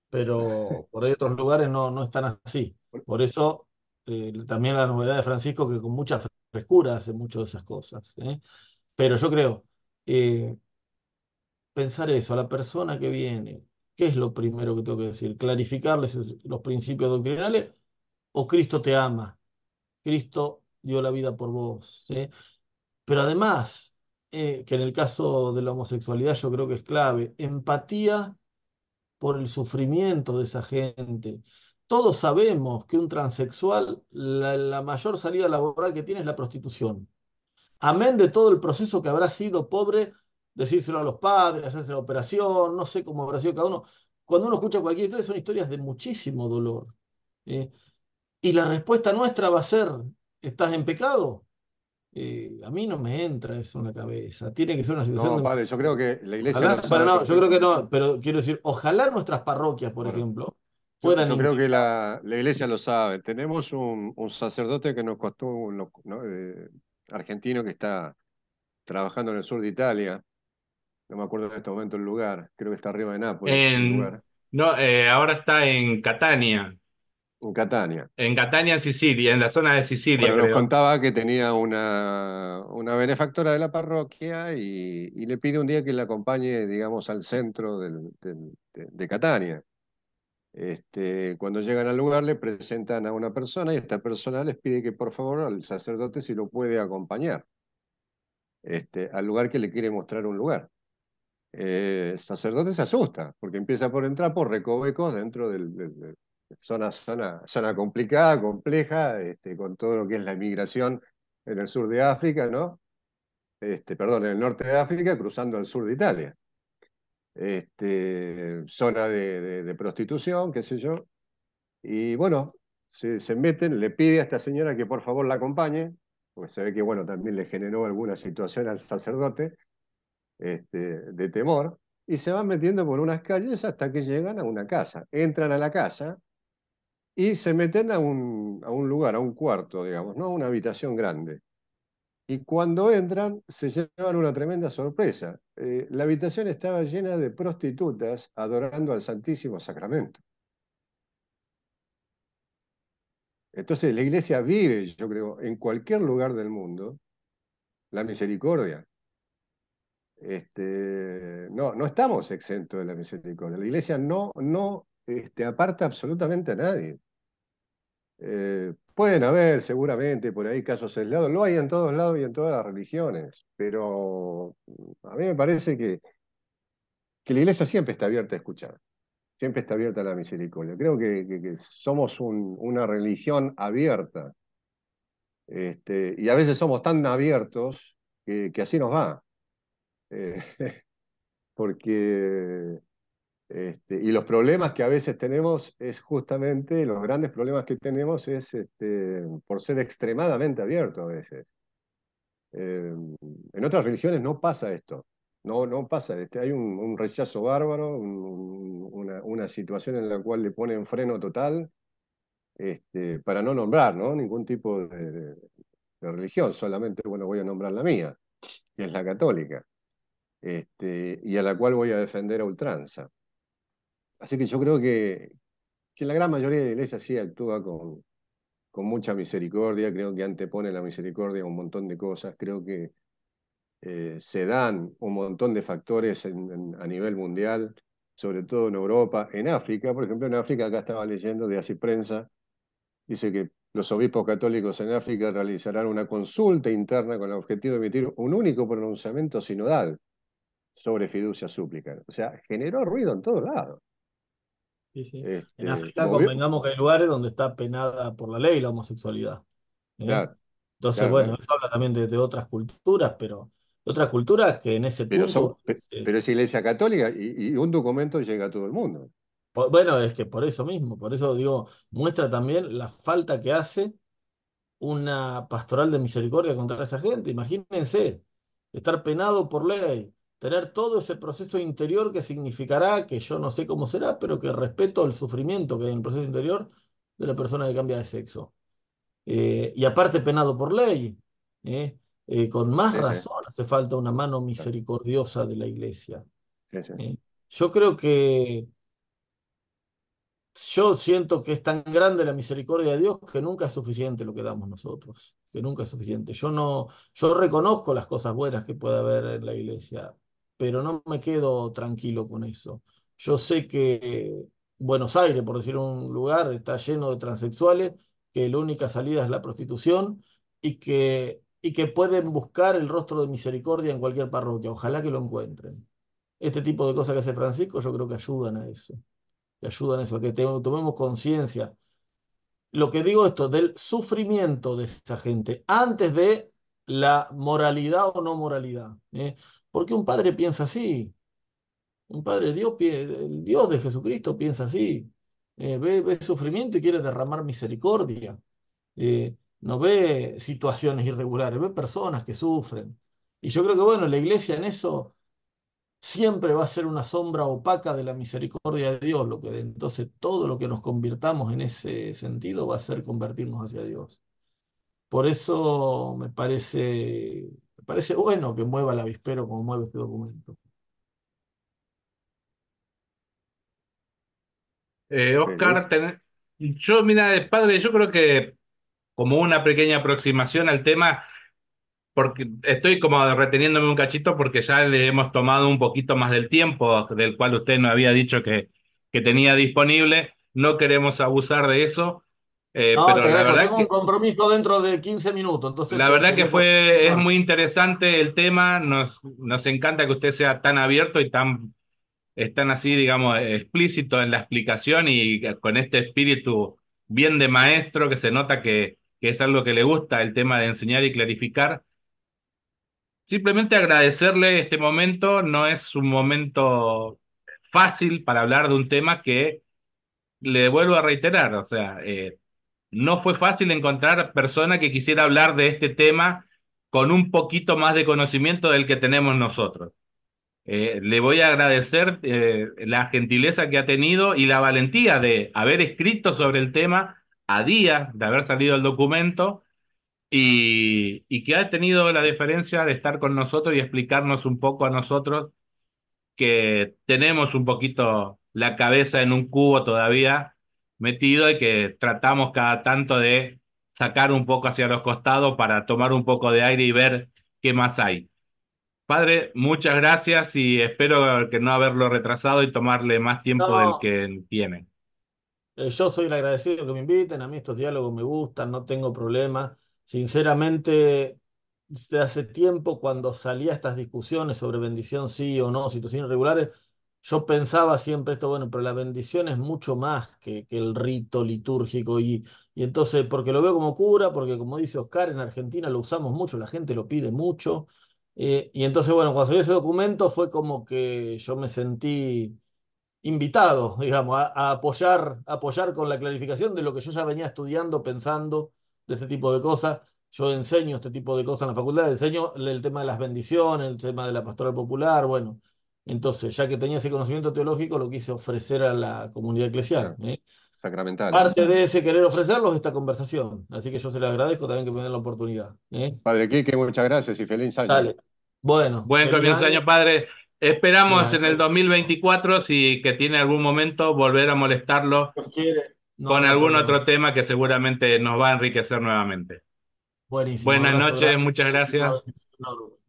pero por ahí otros lugares no, no están así. Por eso eh, también la novedad de Francisco, que con mucha frescura hace mucho de esas cosas. ¿eh? Pero yo creo, eh, pensar eso, a la persona que viene, ¿qué es lo primero que tengo que decir? ¿Clarificarles los principios doctrinales o Cristo te ama? Cristo dio la vida por vos. ¿sí? Pero además, eh, que en el caso de la homosexualidad yo creo que es clave, empatía por el sufrimiento de esa gente. Todos sabemos que un transexual, la, mayor salida laboral que tiene es la prostitución. Amén de todo el proceso que habrá sido pobre, decírselo a los padres, hacerse la operación, no sé cómo habrá sido cada uno. Cuando uno escucha cualquier historia, son historias de muchísimo dolor. ¿eh? Y la respuesta nuestra va a ser, ¿estás en pecado? Eh, a mí no me entra eso en la cabeza. Tiene que ser una situación No, de padre, yo creo que la iglesia Ojalá- lo bueno, sabe no, yo creo que no, pero quiero decir, ojalá nuestras parroquias, por Bueno, ejemplo, Yo, puedan yo creo que la, la iglesia lo sabe. Tenemos un, un sacerdote que nos costó, un. Eh, argentino que está trabajando en el sur de Italia. No me acuerdo en este momento el lugar. Creo que está arriba de Nápoles el En, lugar. no, eh, ahora está en Catania. En Catania. En Catania, en Sicilia, en la zona de Sicilia, Bueno, nos contaba que tenía una, una benefactora de la parroquia y, y le pide un día que la acompañe, digamos, al centro del- del- de, de Catania. Este, cuando llegan al lugar le presentan a una persona y esta persona les pide que por favor al sacerdote si lo puede acompañar este, al lugar que le quiere mostrar un lugar. Eh, el sacerdote se asusta porque empieza por entrar por recovecos dentro del- del- zona, zona, zona complicada, compleja, este, con todo lo que es la inmigración en el sur de África, ¿no? Este, perdón, en el norte de África, cruzando al sur de Italia. Este, zona de, de- de prostitución, qué sé yo. Y bueno, se, se meten, le pide a esta señora que por favor la acompañe, porque se ve que bueno, también le generó alguna situación al sacerdote este, de temor, y se van metiendo por unas calles hasta que llegan a una casa. Entran a la casa y se meten a un, a un lugar, a un cuarto, digamos, ¿no? Una habitación grande. Y cuando entran, se llevan una tremenda sorpresa. Eh, la habitación estaba llena de prostitutas adorando al Santísimo Sacramento. Entonces, la iglesia vive, yo creo, en cualquier lugar del mundo, la misericordia. Este, no, no estamos exentos de la misericordia. La iglesia no, no este, aparta absolutamente a nadie. Eh, pueden haber seguramente por ahí casos aislados, lo hay en todos lados y en todas las religiones, pero a mí me parece que, que la iglesia siempre está abierta a escuchar, siempre está abierta a la misericordia. Creo que, somos un- una religión abierta, este, y a veces somos tan abiertos que, que así nos va. Eh, porque Este, y los problemas que a veces tenemos es justamente, los grandes problemas que tenemos es este, por ser extremadamente abiertos a veces. Eh, en otras religiones no pasa esto, no, no pasa, este, hay un, rechazo bárbaro, un- una, una situación en la cual le ponen freno total, este, para no nombrar ¿no? ningún tipo de religión, solamente bueno, voy a nombrar la mía, que es la católica, este, y a la cual voy a defender a ultranza. Así que yo creo que, que la gran mayoría de la iglesia sí actúa con, con mucha misericordia, creo que antepone la misericordia a un montón de cosas, creo que eh, se dan un montón de factores a nivel mundial, sobre todo en Europa, en África, por ejemplo, en África acá estaba leyendo de Así Prensa, dice que los obispos católicos en África realizarán una consulta interna con el objetivo de emitir un único pronunciamiento sinodal sobre fiducia súplica. O sea, generó ruido en todos lados. Sí, sí. Este, En África convengamos que hay lugares donde está penada por la ley la homosexualidad. ¿eh? Claro. Entonces, claro, bueno, claro. eso habla también de, de otras culturas, pero de otras culturas que en ese Pero, punto, son- pe- se- pero es iglesia católica y, y un documento llega a todo el mundo. bueno, es que por eso mismo, por eso digo, muestra también la falta que hace una pastoral de misericordia contra esa gente. Imagínense, estar penado por ley, tener todo ese proceso interior que significará, que yo no sé cómo será, pero que respeto el sufrimiento que hay en el proceso interior de la persona que cambia de sexo. Eh, y aparte penado por ley, ¿eh? Eh, con más Sí, sí. razón hace falta una mano misericordiosa de la iglesia. Yo creo que yo siento que es tan grande la misericordia de Dios que nunca es suficiente lo que damos nosotros, que nunca es suficiente. Yo no, yo reconozco las cosas buenas que puede haber en la iglesia, pero no me quedo tranquilo con eso. Yo sé que Buenos Aires, por decir un lugar, está lleno de transexuales, que la única salida es la prostitución y que, y que pueden buscar el rostro de misericordia en cualquier parroquia. Ojalá que lo encuentren. Este tipo de cosas que hace Francisco yo creo que ayudan a eso que ayudan a eso, que tomemos conciencia. Lo que digo esto, del sufrimiento de esa gente, antes de la moralidad o no moralidad. ¿eh? Porque un padre piensa así, un padre, Dios, el Dios de Jesucristo piensa así, eh, ve, ve sufrimiento y quiere derramar misericordia, eh, no ve situaciones irregulares, ve personas que sufren. Y yo creo que, bueno, la iglesia en eso siempre va a ser una sombra opaca de la misericordia de Dios, lo que entonces todo lo que nos convirtamos en ese sentido va a ser convertirnos hacia Dios. Por eso me parece, me parece bueno que mueva el avispero como mueve este documento. Eh, Oscar, ten- Yo, mira, padre, yo creo que como una pequeña aproximación al tema, porque estoy como reteniéndome un cachito porque ya le hemos tomado un poquito más del tiempo del cual usted nos había dicho que, que tenía disponible. No queremos abusar de eso, eh, No, pero te la agradezco. verdad Tengo que un compromiso dentro de 15 minutos. Entonces, La verdad que fue, es muy interesante el tema, nos, nos encanta que usted sea tan abierto y tan, es tan así, digamos, explícito en la explicación y con este espíritu bien de maestro que se nota que, que es algo que le gusta, el tema de enseñar y clarificar. Simplemente agradecerle este momento, no es un momento fácil para hablar de un tema que le vuelvo a reiterar, o sea, eh, no fue fácil encontrar persona que quisiera hablar de este tema con un poquito más de conocimiento del que tenemos nosotros. Eh, le voy a agradecer eh, la gentileza que ha tenido y la valentía de haber escrito sobre el tema a días de haber salido el documento y, y que ha tenido la deferencia de estar con nosotros y explicarnos un poco a nosotros que tenemos un poquito la cabeza en un cubo todavía metido y que tratamos cada tanto de sacar un poco hacia los costados para tomar un poco de aire y ver qué más hay. Padre, muchas gracias y espero que no haberlo retrasado y tomarle más tiempo No. del que tiene. Eh, yo soy el agradecido que me inviten, a mí estos diálogos me gustan, no tengo problema. Sinceramente, desde hace tiempo cuando salía estas discusiones sobre bendición sí o no, situaciones irregulares, yo pensaba siempre esto, bueno, pero la bendición es mucho más que, que el rito litúrgico y, y entonces, porque lo veo como cura, porque como dice Oscar, en Argentina lo usamos mucho, la gente lo pide mucho. eh, y entonces, bueno, cuando salió ese documento fue como que yo me sentí invitado, digamos, a, apoyar, apoyar con la clarificación de lo que yo ya venía estudiando, pensando de este tipo de cosas. Yo enseño este tipo de cosas en la facultad, enseño el tema de las bendiciones, el tema de la pastoral popular, bueno. Entonces, ya que tenía ese conocimiento teológico, lo quise ofrecer a la comunidad eclesial. ¿eh? Sacramental. Parte de ese querer ofrecerlos esta conversación. Así que yo se les agradezco también que me den la oportunidad. ¿eh? Padre Quique, muchas gracias y feliz año. Dale. Bueno, Buen feliz comienzo año. padre. Esperamos en el 2024, si que tiene algún momento, volver a molestarlo no con algún otro tema que seguramente nos va a enriquecer nuevamente. Buenísimo. Buenas noches, grande. muchas gracias.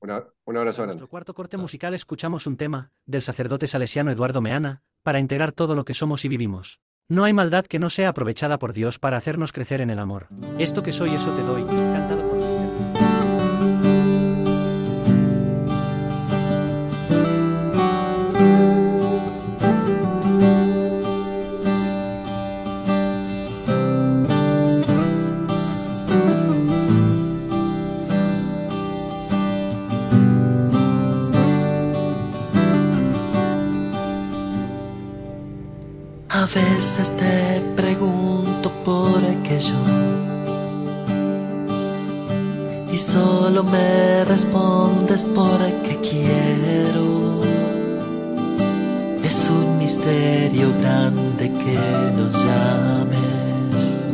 Una un abrazo En grande. nuestro cuarto corte musical escuchamos un tema, del sacerdote salesiano Eduardo Meana, para integrar todo lo que somos y vivimos. No hay maldad que no sea aprovechada por Dios para hacernos crecer en el amor. Esto que soy, eso te doy, cantado veces te pregunto por yo y solo me respondes porque quiero. Es un misterio grande que nos llames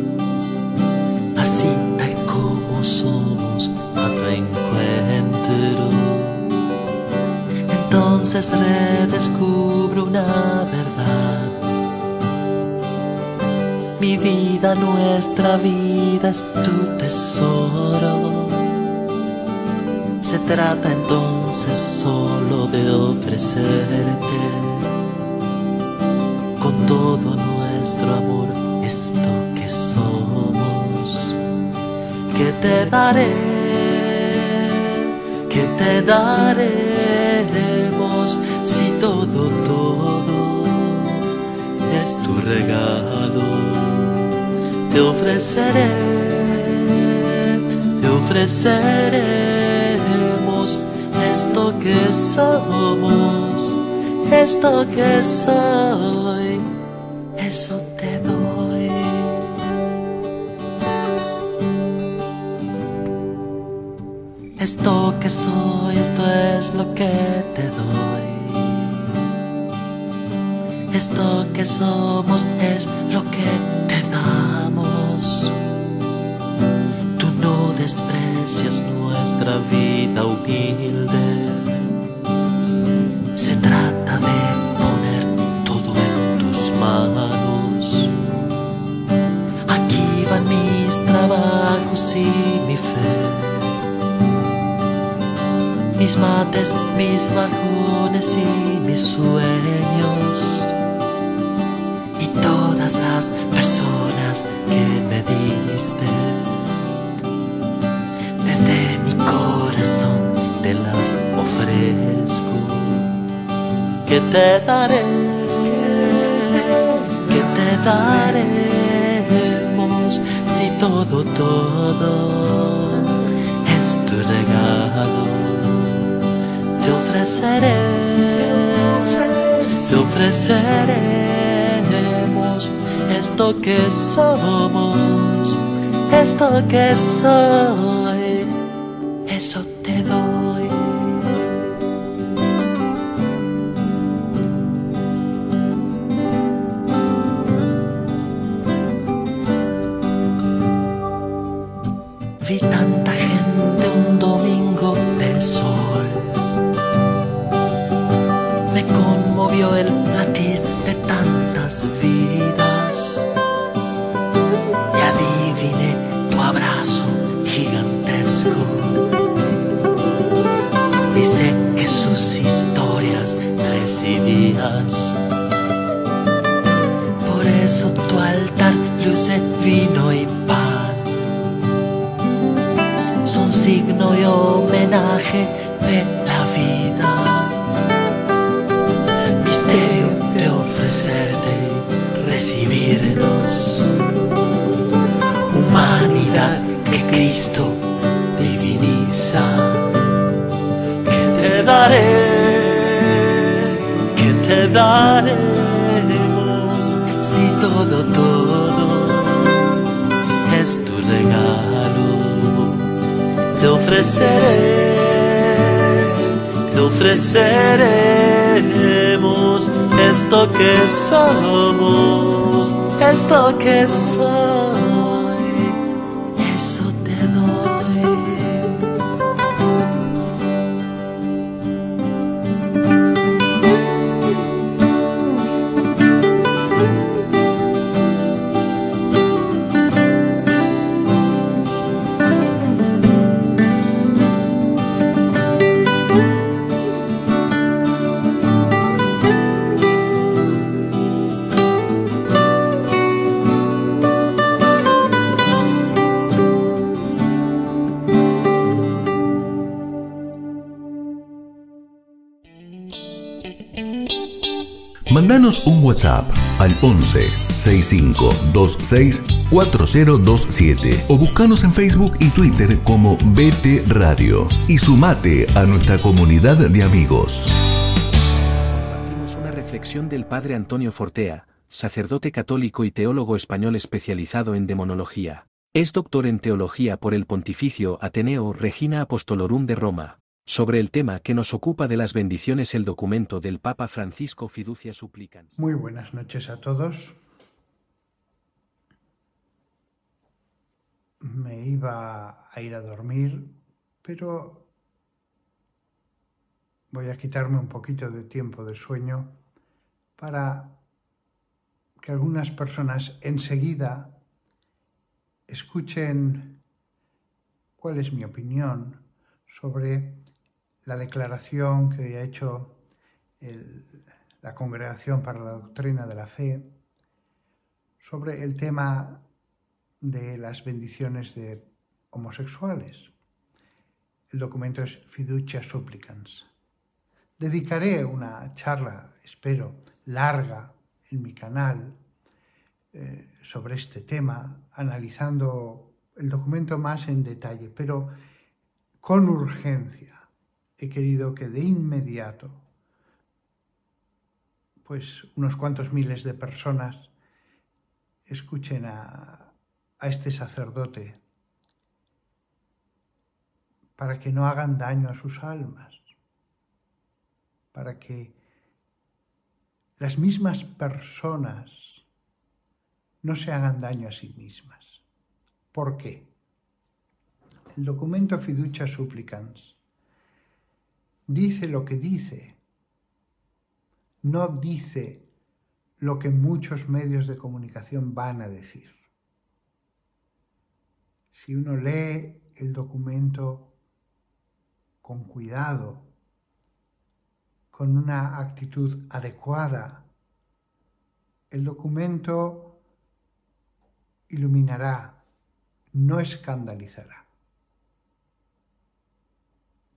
así tal como somos a tu encuentro. Entonces redescubro una verdad. Vida, nuestra vida es tu tesoro. Se trata entonces solo de ofrecerte con todo nuestro amor esto que somos. Que te daré, que te daremos si todo, todo es tu regalo. Te ofreceré, te ofreceremos esto que somos, esto que soy, eso te doy. Esto que soy, esto es lo que te doy. Esto que somos es lo que te damos. Desprecias nuestra vida humilde. Se trata de poner todo en tus manos. mis trabajos y mi fe, mis mates, mis bajones y mis sueños, y todas las personas que me diste. Desde mi corazón te las ofrezco. Que te daré, que te daremos si todo, todo es tu regalo. Te ofreceré, te ofreceremos esto que somos, esto que soy, Mandanos un WhatsApp al 11 65 26 4027 o buscanos en Facebook y Twitter como BT Radio y sumate a nuestra comunidad de amigos. Compartimos una reflexión del padre Antonio Fortea, sacerdote católico y teólogo español especializado en demonología. Es doctor en teología por el Pontificio Ateneo Regina Apostolorum de Roma. Sobre el tema que nos ocupa de las bendiciones el documento del Papa Francisco Fiducia Supplicans. Muy buenas noches a todos. Me iba a ir a dormir, pero voy a quitarme un poquito de tiempo de sueño para que algunas personas enseguida escuchen cuál es mi opinión sobre la declaración que ha hecho la Congregación para la Doctrina de la Fe sobre el tema de las bendiciones de homosexuales. El documento es Fiducia Supplicans. Dedicaré una charla, espero, larga en mi canal eh, sobre este tema, analizando el documento más en detalle, pero con urgencia he querido que de inmediato, pues unos cuantos miles de personas escuchen a, este sacerdote para que no hagan daño a sus almas, para que las mismas personas no se hagan daño a sí mismas. ¿Por qué? El documento Fiducia Supplicans dice lo que dice, no dice lo que muchos medios de comunicación van a decir. si uno lee el documento con cuidado, con una actitud adecuada, el documento iluminará, no escandalizará.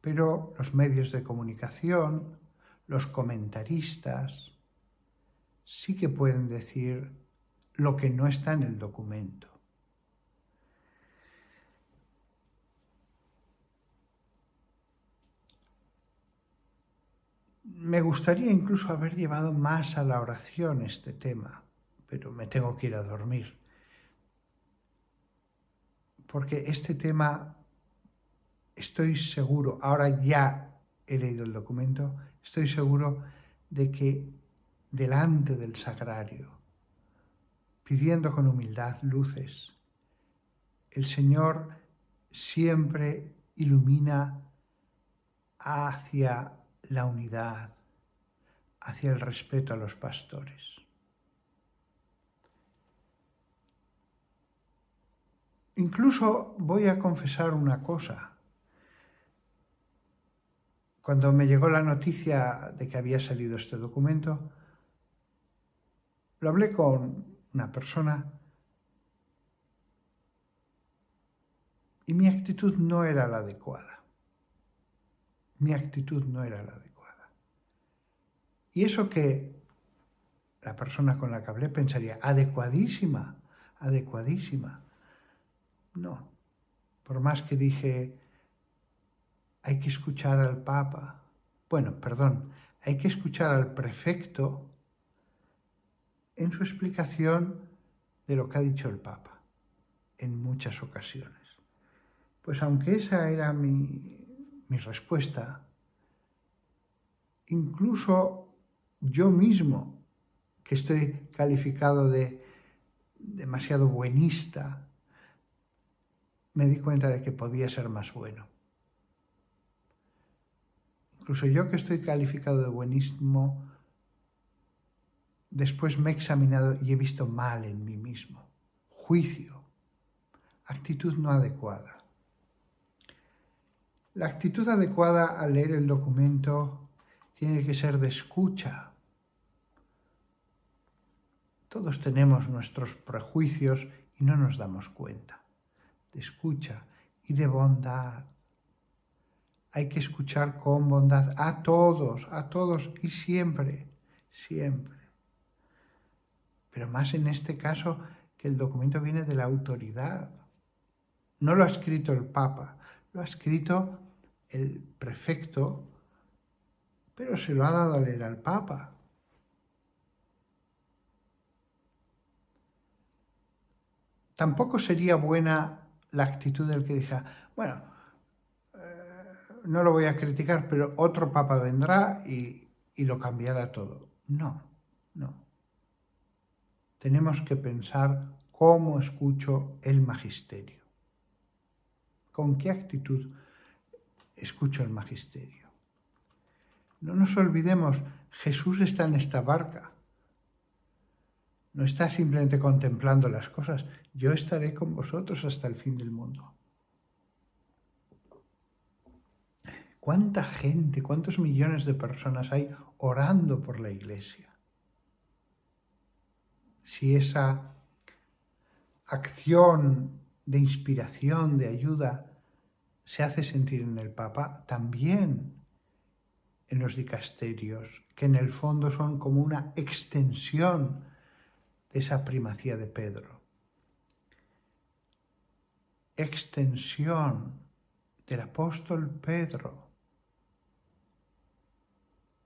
Pero los medios de comunicación, los comentaristas, sí que pueden decir lo que no está en el documento. Me gustaría incluso haber llevado más a la oración este tema, pero me tengo que ir a dormir. Porque este tema, estoy seguro, ahora ya he leído el documento, estoy seguro de que delante del sagrario, pidiendo con humildad luces, el Señor siempre ilumina hacia la unidad, hacia el respeto a los pastores. Incluso voy a confesar una cosa. Cuando me llegó la noticia de que había salido este documento, lo hablé con una persona y mi actitud no era la adecuada. Mi actitud no era la adecuada. Y eso que la persona con la que hablé pensaría, adecuadísima, adecuadísima. No, por más que dije, hay que escuchar al Papa, bueno, perdón, hay que escuchar al prefecto en su explicación de lo que ha dicho el Papa en muchas ocasiones. Pues aunque esa era mi, mi respuesta, incluso yo mismo, que estoy calificado de demasiado buenista, me di cuenta de que podía ser más bueno. Incluso yo que estoy calificado de buenismo, después me he examinado y he visto mal en mí mismo. Juicio, actitud no adecuada. La actitud adecuada al leer el documento tiene que ser de escucha. Todos tenemos nuestros prejuicios y no nos damos cuenta. De escucha y de bondad. Hay que escuchar con bondad a todos, a todos y siempre, siempre. Pero más en este caso que el documento viene de la autoridad. No lo ha escrito el Papa, lo ha escrito el prefecto, pero se lo ha dado a leer al Papa. Tampoco sería buena la actitud del que diga, bueno, no lo voy a criticar, pero otro Papa vendrá y, y lo cambiará todo. No, no. Tenemos que pensar cómo escucho el magisterio. ¿Con qué actitud escucho el magisterio? No nos olvidemos, Jesús está en esta barca. No está simplemente contemplando las cosas. Yo estaré con vosotros hasta el fin del mundo. ¿Cuánta gente, cuántos millones de personas hay orando por la iglesia? Si esa acción de inspiración, de ayuda, se hace sentir en el Papa, también en los dicasterios, que en el fondo son como una extensión de esa primacía de Pedro. Extensión del apóstol Pedro,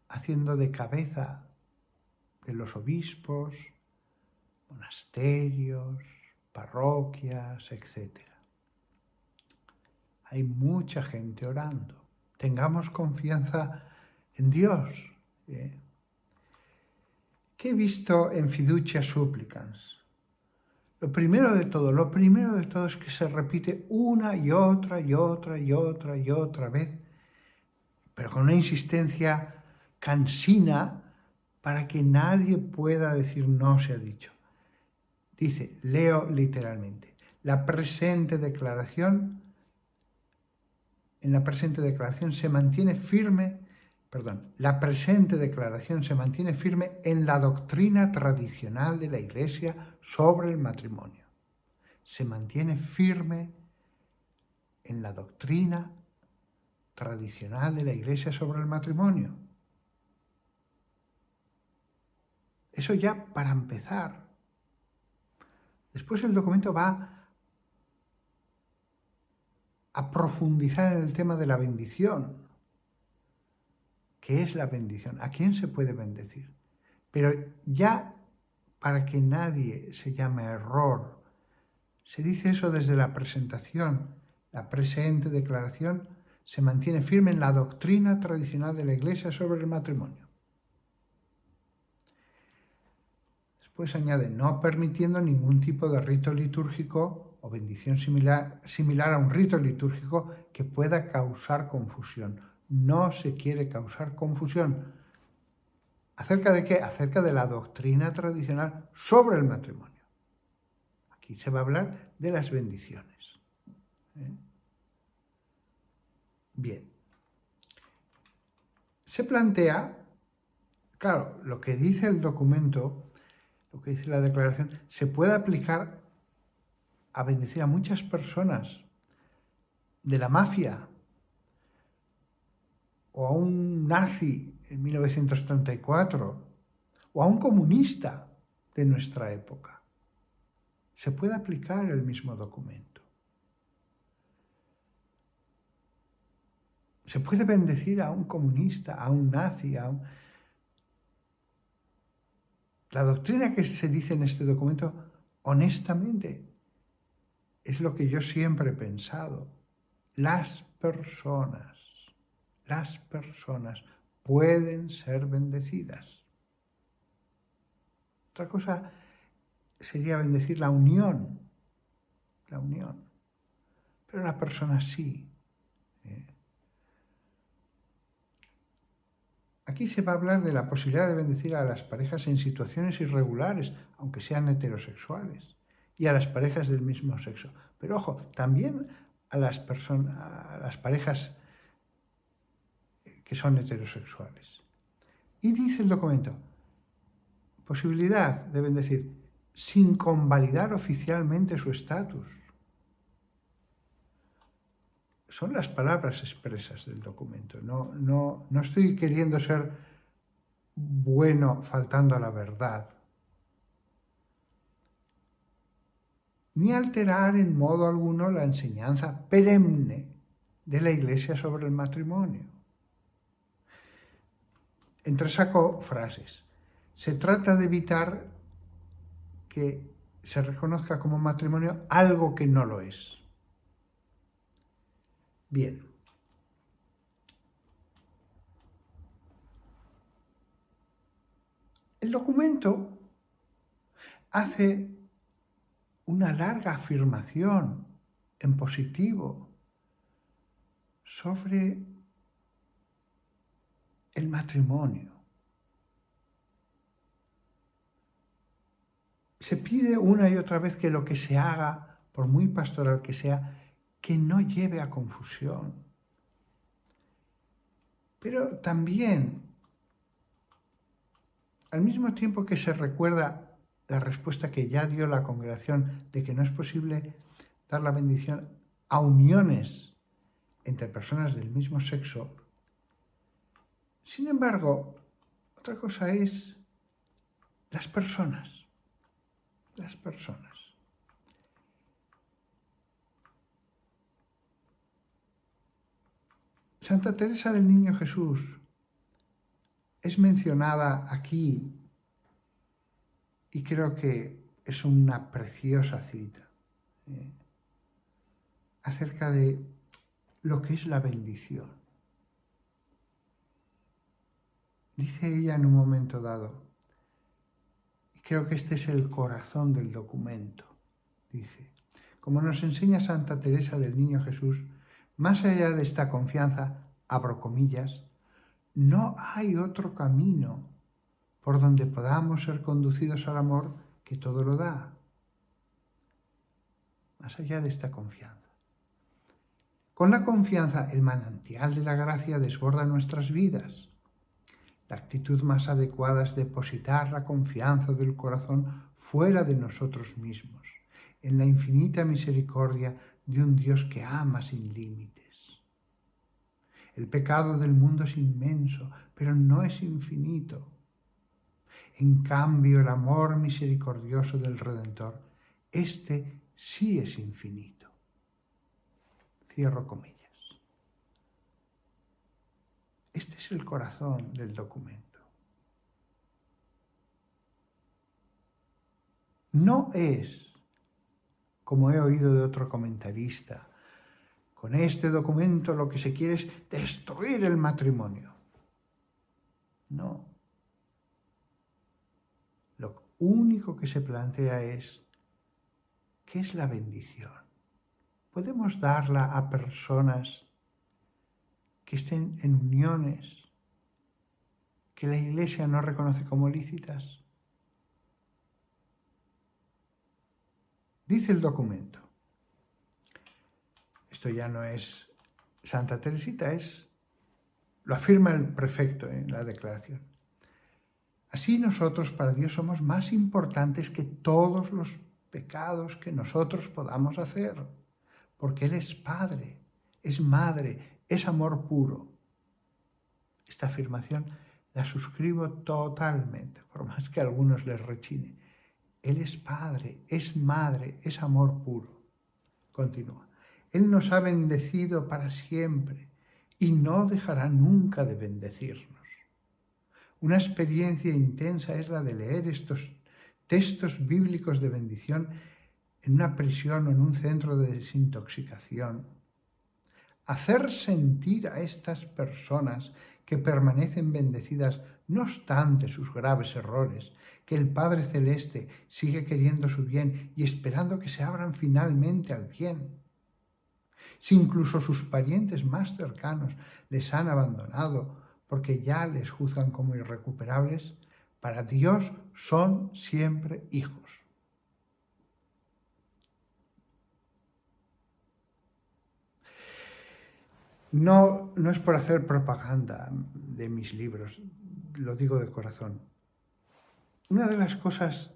haciendo de cabeza de los obispos, monasterios, parroquias, etc. Hay mucha gente orando. Tengamos confianza en Dios. ¿eh? ¿Qué he visto en Fiducia Supplicans? Lo primero de todo, lo primero de todo es que se repite una y otra y otra y otra y otra vez, pero con una insistencia cansina para que nadie pueda decir no se ha dicho. Dice, leo literalmente, La presente declaración, en la presente declaración se mantiene firme, perdón, la presente declaración se mantiene firme en la doctrina tradicional de la Iglesia sobre el matrimonio. Se mantiene firme en la doctrina tradicional de la Iglesia sobre el matrimonio. Eso ya para empezar. Después el documento va a profundizar en el tema de la bendición. ¿Qué es la bendición? ¿A quién se puede bendecir? Pero ya para que nadie se llame error, se dice eso desde la presentación, la presente declaración se mantiene firme en la doctrina tradicional de la Iglesia sobre el matrimonio. Después añade, no permitiendo ningún tipo de rito litúrgico o bendición similar, similar a un rito litúrgico que pueda causar confusión. No se quiere causar confusión. ¿Acerca de qué? Acerca de la doctrina tradicional sobre el matrimonio. Aquí se va a hablar de las bendiciones. ¿eh? Bien. Se plantea, claro, lo que dice el documento, lo que dice la declaración, se puede aplicar a bendecir a muchas personas de la mafia o a un nazi en 1934 o a un comunista de nuestra época. Se puede aplicar el mismo documento. Se puede bendecir a un comunista, a un nazi, a un... La doctrina que se dice en este documento, honestamente, es lo que yo siempre he pensado. Las personas, las personas pueden ser bendecidas. Otra cosa sería bendecir la unión, la unión. Pero la persona sí. ¿eh? Aquí se va a hablar de la posibilidad de bendecir a las parejas en situaciones irregulares, aunque sean heterosexuales, y a las parejas del mismo sexo. Pero ojo, también a las, parejas que son heterosexuales. Y dice el documento, posibilidad de bendecir sin convalidar oficialmente su estatus. Son las palabras expresas del documento. No, no, no estoy queriendo ser bueno faltando a la verdad. Ni alterar en modo alguno la enseñanza perenne de la Iglesia sobre el matrimonio. Entresaco frases. Se trata de evitar que se reconozca como matrimonio algo que no lo es. Bien. El documento hace una larga afirmación en positivo sobre el matrimonio. Se pide una y otra vez que lo que se haga, por muy pastoral que sea, que no lleve a confusión. Pero también, al mismo tiempo que se recuerda la respuesta que ya dio la congregación de que no es posible dar la bendición a uniones entre personas del mismo sexo, sin embargo, otra cosa es las personas, las personas. Santa Teresa del Niño Jesús es mencionada aquí y creo que es una preciosa cita ¿eh? acerca de lo que es la bendición. Dice ella en un momento dado, y creo que este es el corazón del documento, dice, como nos enseña Santa Teresa del Niño Jesús, más allá de esta confianza, abro comillas, no hay otro camino por donde podamos ser conducidos al amor que todo lo da. más allá de esta confianza. Con la confianza, el manantial de la gracia desborda nuestras vidas. La actitud más adecuada es depositar la confianza del corazón fuera de nosotros mismos, en la infinita misericordia de un Dios que ama sin límites. El pecado del mundo es inmenso, pero no es infinito. En cambio, el amor misericordioso del Redentor, este sí es infinito. Cierro comillas. Este es el corazón del documento. No es, como he oído de otro comentarista, con este documento lo que se quiere es destruir el matrimonio. No. Lo único que se plantea es, ¿qué es la bendición? Podemos darla a personas que estén en uniones que la Iglesia no reconoce como lícitas. Dice el documento, esto ya no es Santa Teresita, es lo afirma el prefecto en la declaración. Así nosotros para Dios somos más importantes que todos los pecados que nosotros podamos hacer, porque Él es Padre, es Madre, es amor puro. Esta afirmación la suscribo totalmente, por más que a algunos les rechine. Él es Padre, es Madre, es amor puro. Continúa. Él nos ha bendecido para siempre y no dejará nunca de bendecirnos. Una experiencia intensa es la de leer estos textos bíblicos de bendición en una prisión o en un centro de desintoxicación. Hacer sentir a estas personas que permanecen bendecidas no obstante sus graves errores, que el Padre Celeste sigue queriendo su bien y esperando que se abran finalmente al bien si incluso sus parientes más cercanos les han abandonado porque ya les juzgan como irrecuperables, para Dios son siempre hijos. No, no es por hacer propaganda de mis libros, lo digo de corazón. Una de las cosas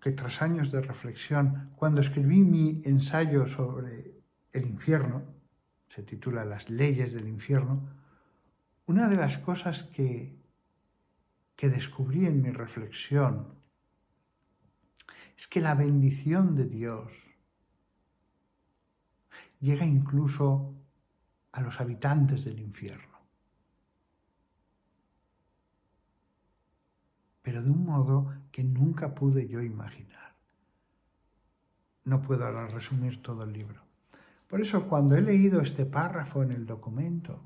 que tras años de reflexión, cuando escribí mi ensayo sobre el infierno, se titula Las leyes del infierno, una de las cosas que, que descubrí en mi reflexión es que la bendición de Dios llega incluso a los habitantes del infierno, pero de un modo que nunca pude yo imaginar. No puedo ahora resumir todo el libro. Por eso cuando he leído este párrafo en el documento,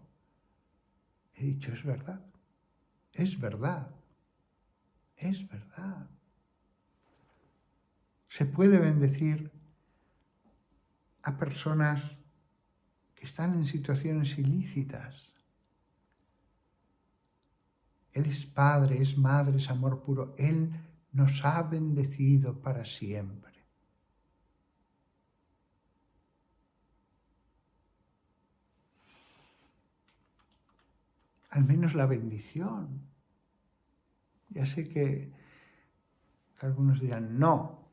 he dicho, es verdad, es verdad, es verdad. Se puede bendecir a personas que están en situaciones ilícitas. Él es Padre, es Madre, es amor puro. Él nos ha bendecido para siempre. al menos la bendición. Ya sé que algunos dirán no,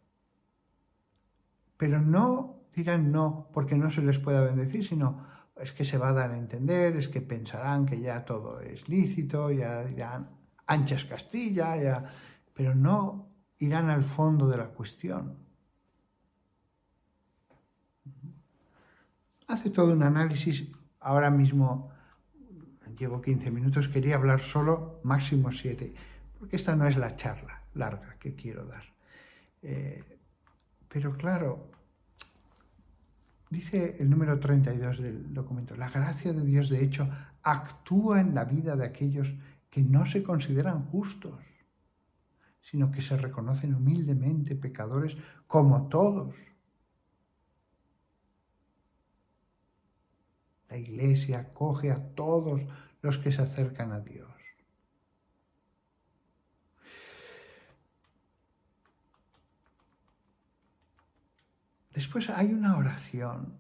pero no dirán no porque no se les pueda bendecir, sino es que se va a dar a entender, es que pensarán que ya todo es lícito, ya dirán anchas Castilla, ya, pero no irán al fondo de la cuestión. Hace todo un análisis ahora mismo llevo 15 minutos, quería hablar solo máximo 7, porque esta no es la charla larga que quiero dar. Eh, pero claro, dice el número 32 del documento, la gracia de Dios de hecho actúa en la vida de aquellos que no se consideran justos, sino que se reconocen humildemente pecadores como todos. La iglesia acoge a todos los que se acercan a Dios. Después hay una oración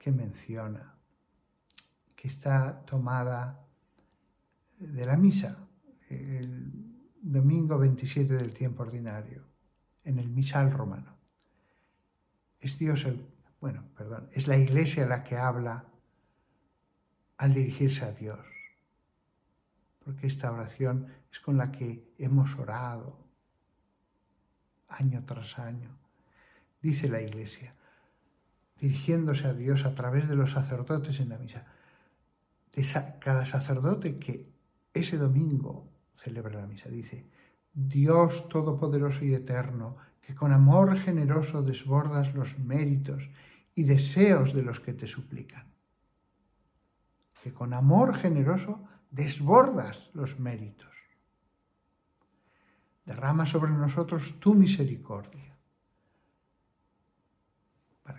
que menciona, que está tomada de la misa, el domingo 27 del tiempo ordinario, en el misal romano. Es Dios el, bueno, perdón, es la iglesia la que habla al dirigirse a Dios. Porque esta oración es con la que hemos orado año tras año. Dice la iglesia, dirigiéndose a Dios a través de los sacerdotes en la misa. Cada sacerdote que ese domingo celebra la misa dice, Dios Todopoderoso y Eterno, que con amor generoso desbordas los méritos y deseos de los que te suplican. Que con amor generoso desbordas los méritos. Derrama sobre nosotros tu misericordia,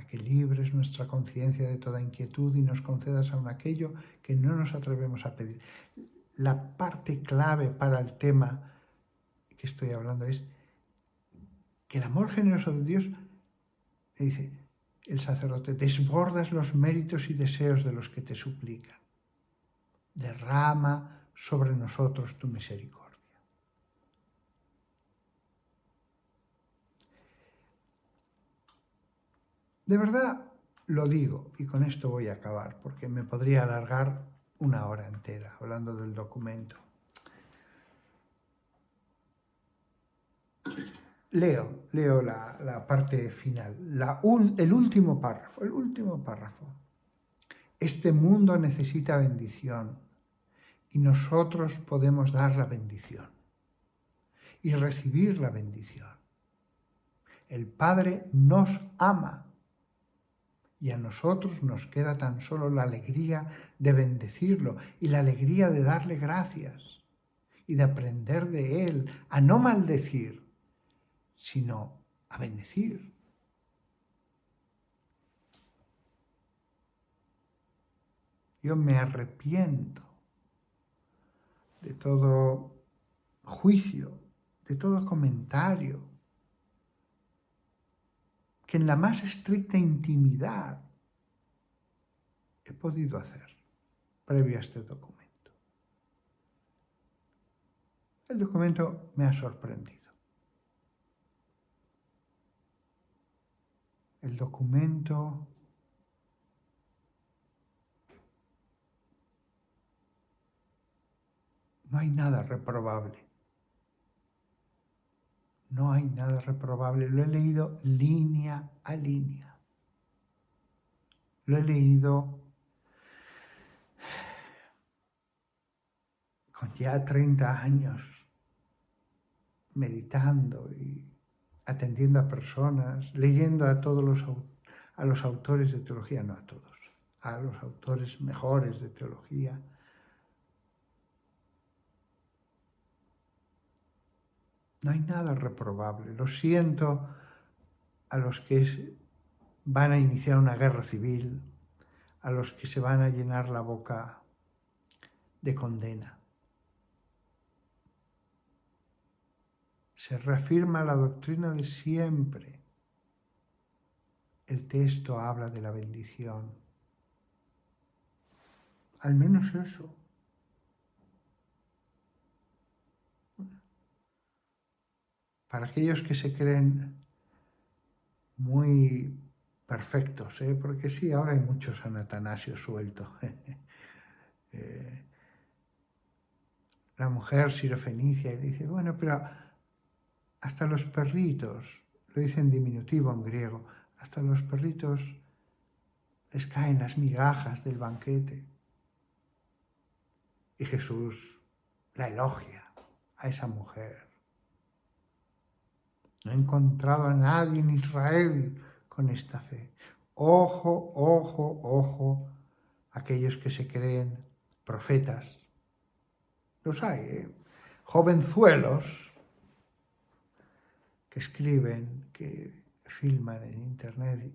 que libres nuestra conciencia de toda inquietud y nos concedas aún aquello que no nos atrevemos a pedir. La parte clave para el tema que estoy hablando es que el amor generoso de Dios, dice el sacerdote, desbordas los méritos y deseos de los que te suplican. Derrama sobre nosotros tu misericordia. De verdad lo digo, y con esto voy a acabar, porque me podría alargar una hora entera hablando del documento. Leo, leo la, la parte final, el último párrafo, el último párrafo. Este mundo necesita bendición y nosotros podemos dar la bendición y recibir la bendición. El Padre nos ama y a nosotros nos queda tan solo la alegría de bendecirlo y la alegría de darle gracias y de aprender de Él a no maldecir, sino a bendecir. Yo me arrepiento de todo juicio, de todo comentario, que en la más estricta intimidad he podido hacer previo a este documento. El documento me ha sorprendido. El documento no hay nada reprobable. No hay nada reprobable. Lo he leído línea a línea. Lo he leído con ya 30 años, meditando y atendiendo a personas, leyendo a todos los, a los autores de teología, no a todos, a los autores mejores de teología, No hay nada reprobable. Lo siento a los que van a iniciar una guerra civil, a los que se van a llenar la boca de condena. Se reafirma la doctrina de siempre. El texto habla de la bendición. Al menos eso. Para aquellos que se creen muy perfectos, ¿eh? porque sí, ahora hay muchos San Atanasio sueltos. eh, la mujer sirofenicia y dice, bueno, pero hasta los perritos, lo dice en diminutivo en griego, hasta los perritos les caen las migajas del banquete. Y Jesús la elogia a esa mujer. No he encontrado a nadie en Israel con esta fe. Ojo, ojo, ojo, aquellos que se creen profetas. Los hay, ¿eh? jovenzuelos que escriben, que filman en Internet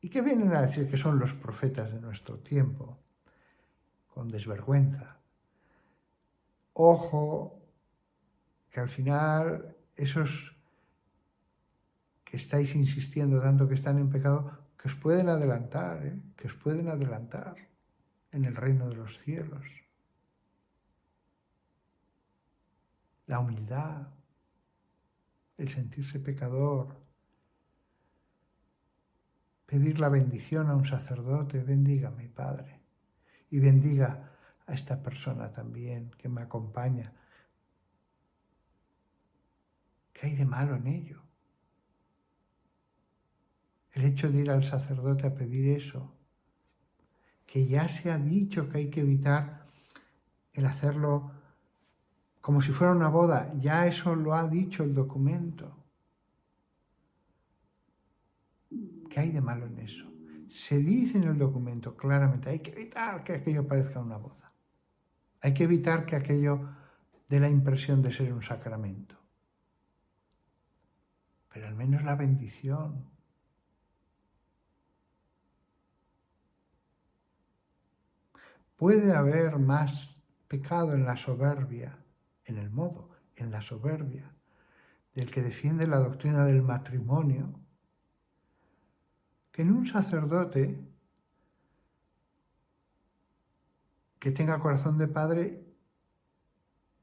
y que vienen a decir que son los profetas de nuestro tiempo, con desvergüenza. Ojo, que al final esos estáis insistiendo tanto que están en pecado, que os pueden adelantar, ¿eh? que os pueden adelantar en el reino de los cielos. La humildad, el sentirse pecador, pedir la bendición a un sacerdote, bendiga mi Padre, y bendiga a esta persona también que me acompaña. ¿Qué hay de malo en ello? El hecho de ir al sacerdote a pedir eso, que ya se ha dicho que hay que evitar el hacerlo como si fuera una boda, ya eso lo ha dicho el documento. ¿Qué hay de malo en eso? Se dice en el documento claramente, hay que evitar que aquello parezca una boda. Hay que evitar que aquello dé la impresión de ser un sacramento. Pero al menos la bendición. Puede haber más pecado en la soberbia, en el modo, en la soberbia, del que defiende la doctrina del matrimonio, que en un sacerdote que tenga corazón de padre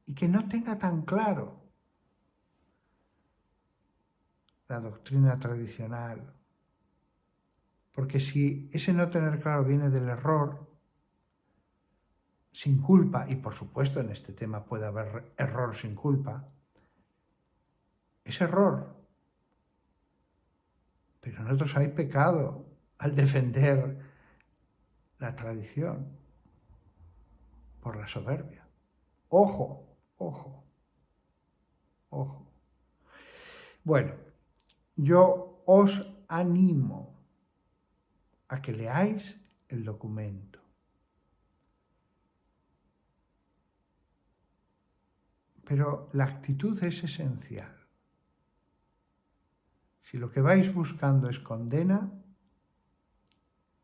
y que no tenga tan claro la doctrina tradicional. Porque si ese no tener claro viene del error, sin culpa, y por supuesto en este tema puede haber error sin culpa, es error. Pero en otros hay pecado al defender la tradición por la soberbia. Ojo, ojo, ojo. Bueno, yo os animo a que leáis el documento. Pero la actitud es esencial. Si lo que vais buscando es condena,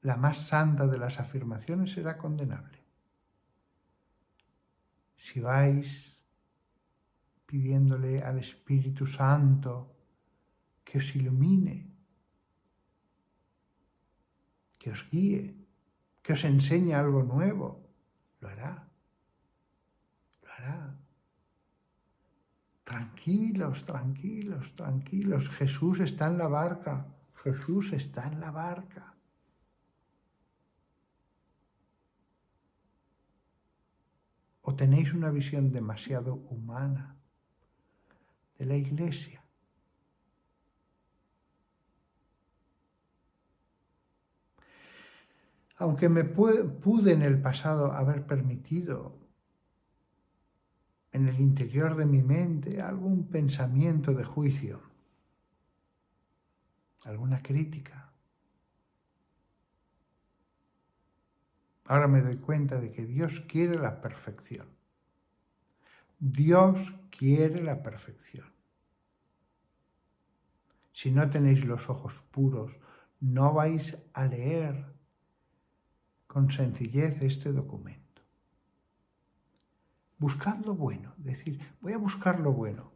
la más santa de las afirmaciones será condenable. Si vais pidiéndole al Espíritu Santo que os ilumine, que os guíe, que os enseñe algo nuevo, lo hará. Lo hará. Tranquilos, tranquilos, tranquilos. Jesús está en la barca. Jesús está en la barca. ¿O tenéis una visión demasiado humana de la iglesia? Aunque me pude en el pasado haber permitido en el interior de mi mente algún pensamiento de juicio, alguna crítica. Ahora me doy cuenta de que Dios quiere la perfección. Dios quiere la perfección. Si no tenéis los ojos puros, no vais a leer con sencillez este documento. Buscad lo bueno, decir, voy a buscar lo bueno,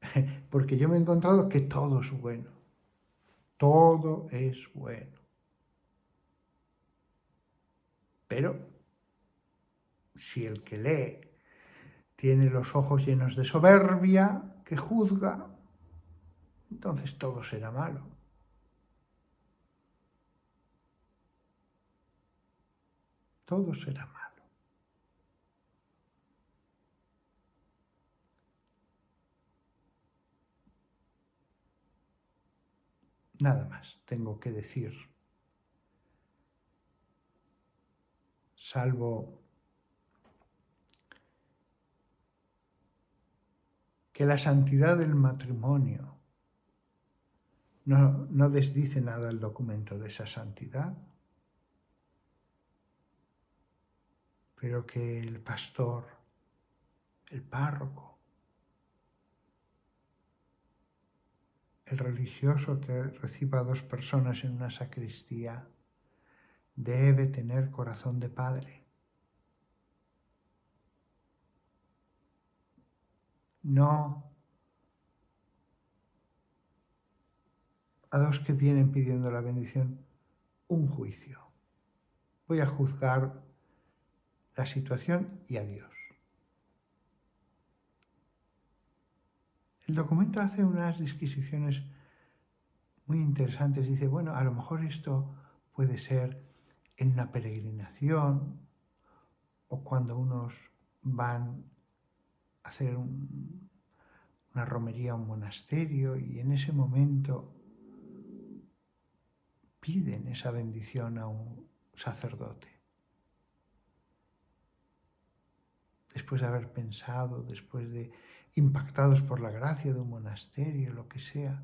porque yo me he encontrado que todo es bueno, todo es bueno. Pero si el que lee tiene los ojos llenos de soberbia, que juzga, entonces todo será malo. Todo será malo. Nada más tengo que decir, salvo que la santidad del matrimonio no, no desdice nada el documento de esa santidad, pero que el pastor, el párroco, el religioso que reciba a dos personas en una sacristía debe tener corazón de padre. No a dos que vienen pidiendo la bendición un juicio. Voy a juzgar la situación y a Dios. El documento hace unas disquisiciones muy interesantes. Dice, bueno, a lo mejor esto puede ser en una peregrinación o cuando unos van a hacer una romería a un monasterio y en ese momento piden esa bendición a un sacerdote. Después de haber pensado, después de impactados por la gracia de un monasterio, lo que sea,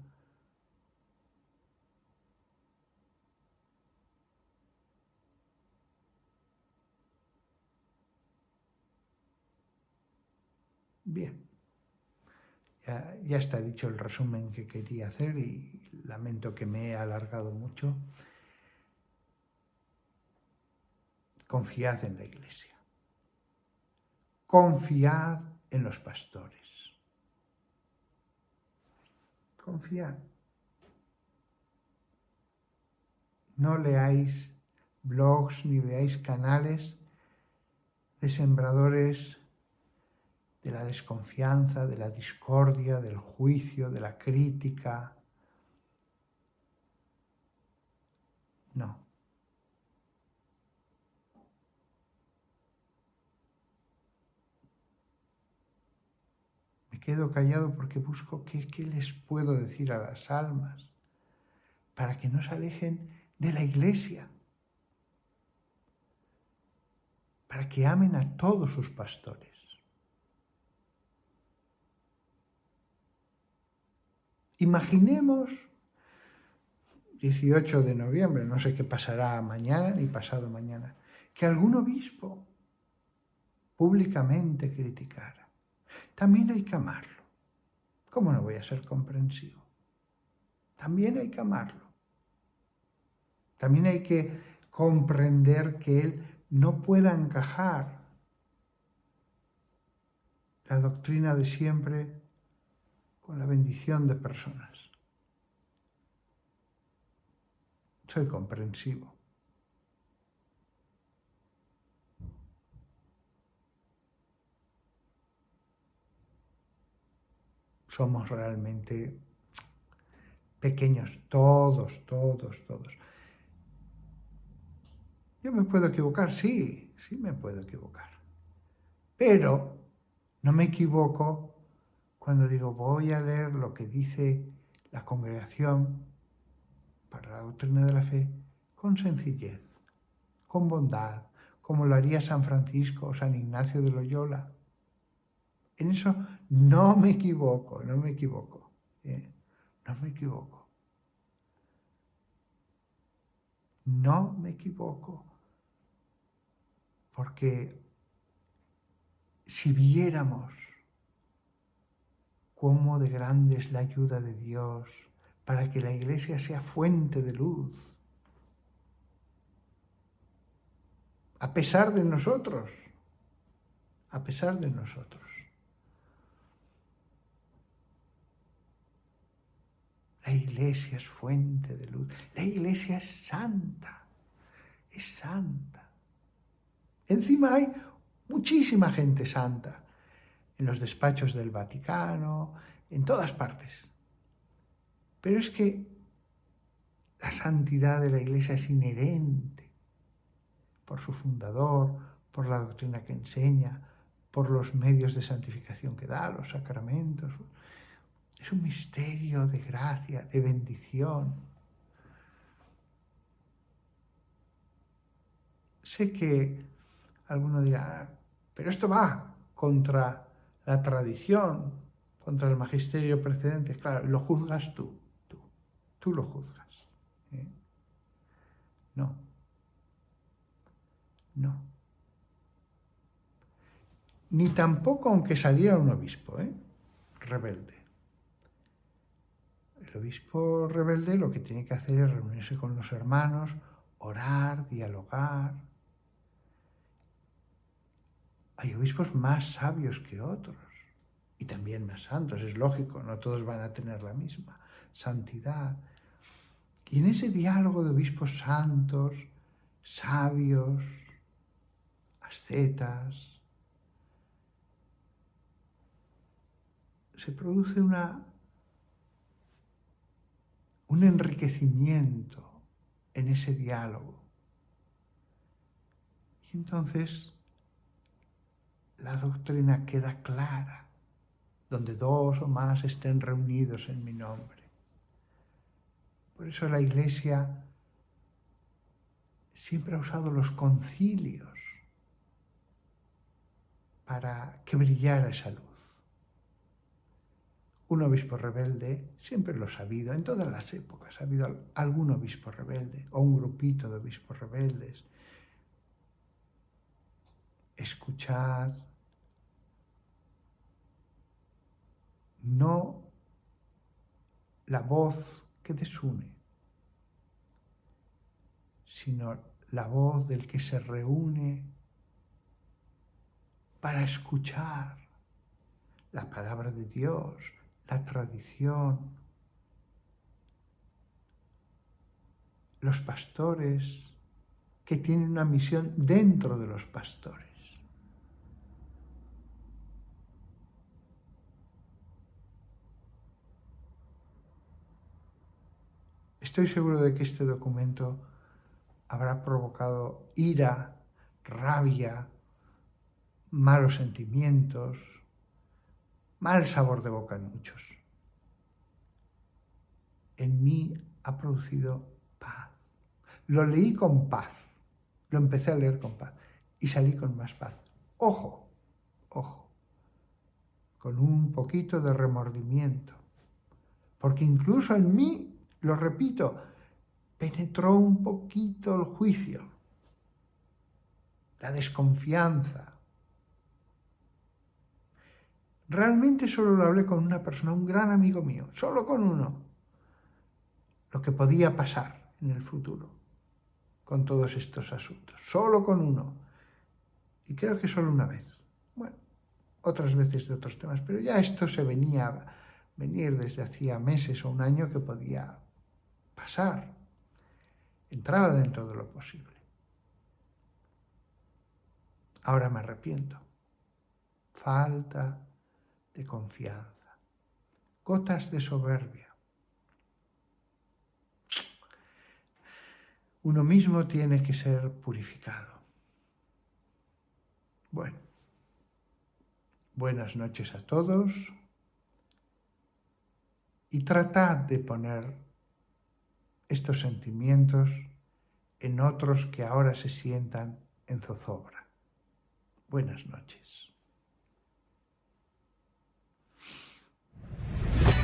Bien, ya, está dicho el resumen que quería hacer y lamento que me he alargado mucho. Confiad en la iglesia. Confiad en los pastores. Confiad. No leáis blogs ni veáis canales de sembradores de la desconfianza, de la discordia, del juicio, de la crítica. No. Me quedo callado porque busco qué, les puedo decir a las almas para que no se alejen de la iglesia, para que amen a todos sus pastores. Imaginemos 18 de noviembre, no sé qué pasará mañana ni pasado mañana, que algún obispo públicamente criticara. También hay que amarlo. ¿Cómo no voy a ser comprensivo? También hay que amarlo. También hay que comprender que él no pueda encajar la doctrina de siempre con la bendición de personas. Soy comprensivo. Somos realmente pequeños, todos, todos, todos. Yo me puedo equivocar, sí, sí me puedo equivocar. Pero no me equivoco cuando digo voy a leer lo que dice la congregación para la doctrina de la fe con sencillez, con bondad, como lo haría San Francisco o San Ignacio de Loyola. En eso no me equivoco, no me equivoco, ¿eh? no me equivoco. No me equivoco, porque si viéramos cómo de grande es la ayuda de Dios para que la iglesia sea fuente de luz. A pesar de nosotros, a pesar de nosotros. La iglesia es fuente de luz. La iglesia es santa. Es santa. Encima hay muchísima gente santa en los despachos del Vaticano, en todas partes. Pero es que la santidad de la Iglesia es inherente por su fundador, por la doctrina que enseña, por los medios de santificación que da, los sacramentos. Es un misterio de gracia, de bendición. Sé que alguno dirá, pero esto va contra la tradición, contra el magisterio precedente. Claro, lo juzgas tú, tú, tú lo juzgas. ¿eh? No, no. Ni tampoco aunque saliera un obispo, ¿eh? rebelde. El obispo rebelde lo que tiene que hacer es reunirse con los hermanos, orar, dialogar, hay obispos más sabios que otros y también más santos, es lógico, no todos van a tener la misma santidad. Y en ese diálogo de obispos santos, sabios, ascetas, se produce una, un enriquecimiento en ese diálogo. Y entonces la doctrina queda clara, donde dos o más estén reunidos en mi nombre. Por eso la Iglesia siempre ha usado los concilios para que brillara esa luz. Un obispo rebelde, siempre lo ha habido, en todas las épocas ha habido algún obispo rebelde o un grupito de obispos rebeldes. Escuchad, no la voz que desune, sino la voz del que se reúne para escuchar la palabra de Dios, la tradición, los pastores que tienen una misión dentro de los pastores. Estoy seguro de que este documento habrá provocado ira, rabia, malos sentimientos, mal sabor de boca en muchos. En mí ha producido paz. Lo leí con paz, lo empecé a leer con paz y salí con más paz. Ojo, ojo, con un poquito de remordimiento, porque incluso en mí, lo repito, penetró un poquito el juicio, la desconfianza. Realmente solo lo hablé con una persona, un gran amigo mío, solo con uno, lo que podía pasar en el futuro con todos estos asuntos, solo con uno. Y creo que solo una vez. Bueno, otras veces de otros temas, pero ya esto se venía a venir desde hacía meses o un año que podía pasar entraba dentro de lo posible. Ahora me arrepiento. Falta de confianza. Gotas de soberbia. Uno mismo tiene que ser purificado. Bueno, buenas noches a todos y tratad de poner estos sentimientos en otros que ahora se sientan en zozobra. Buenas noches.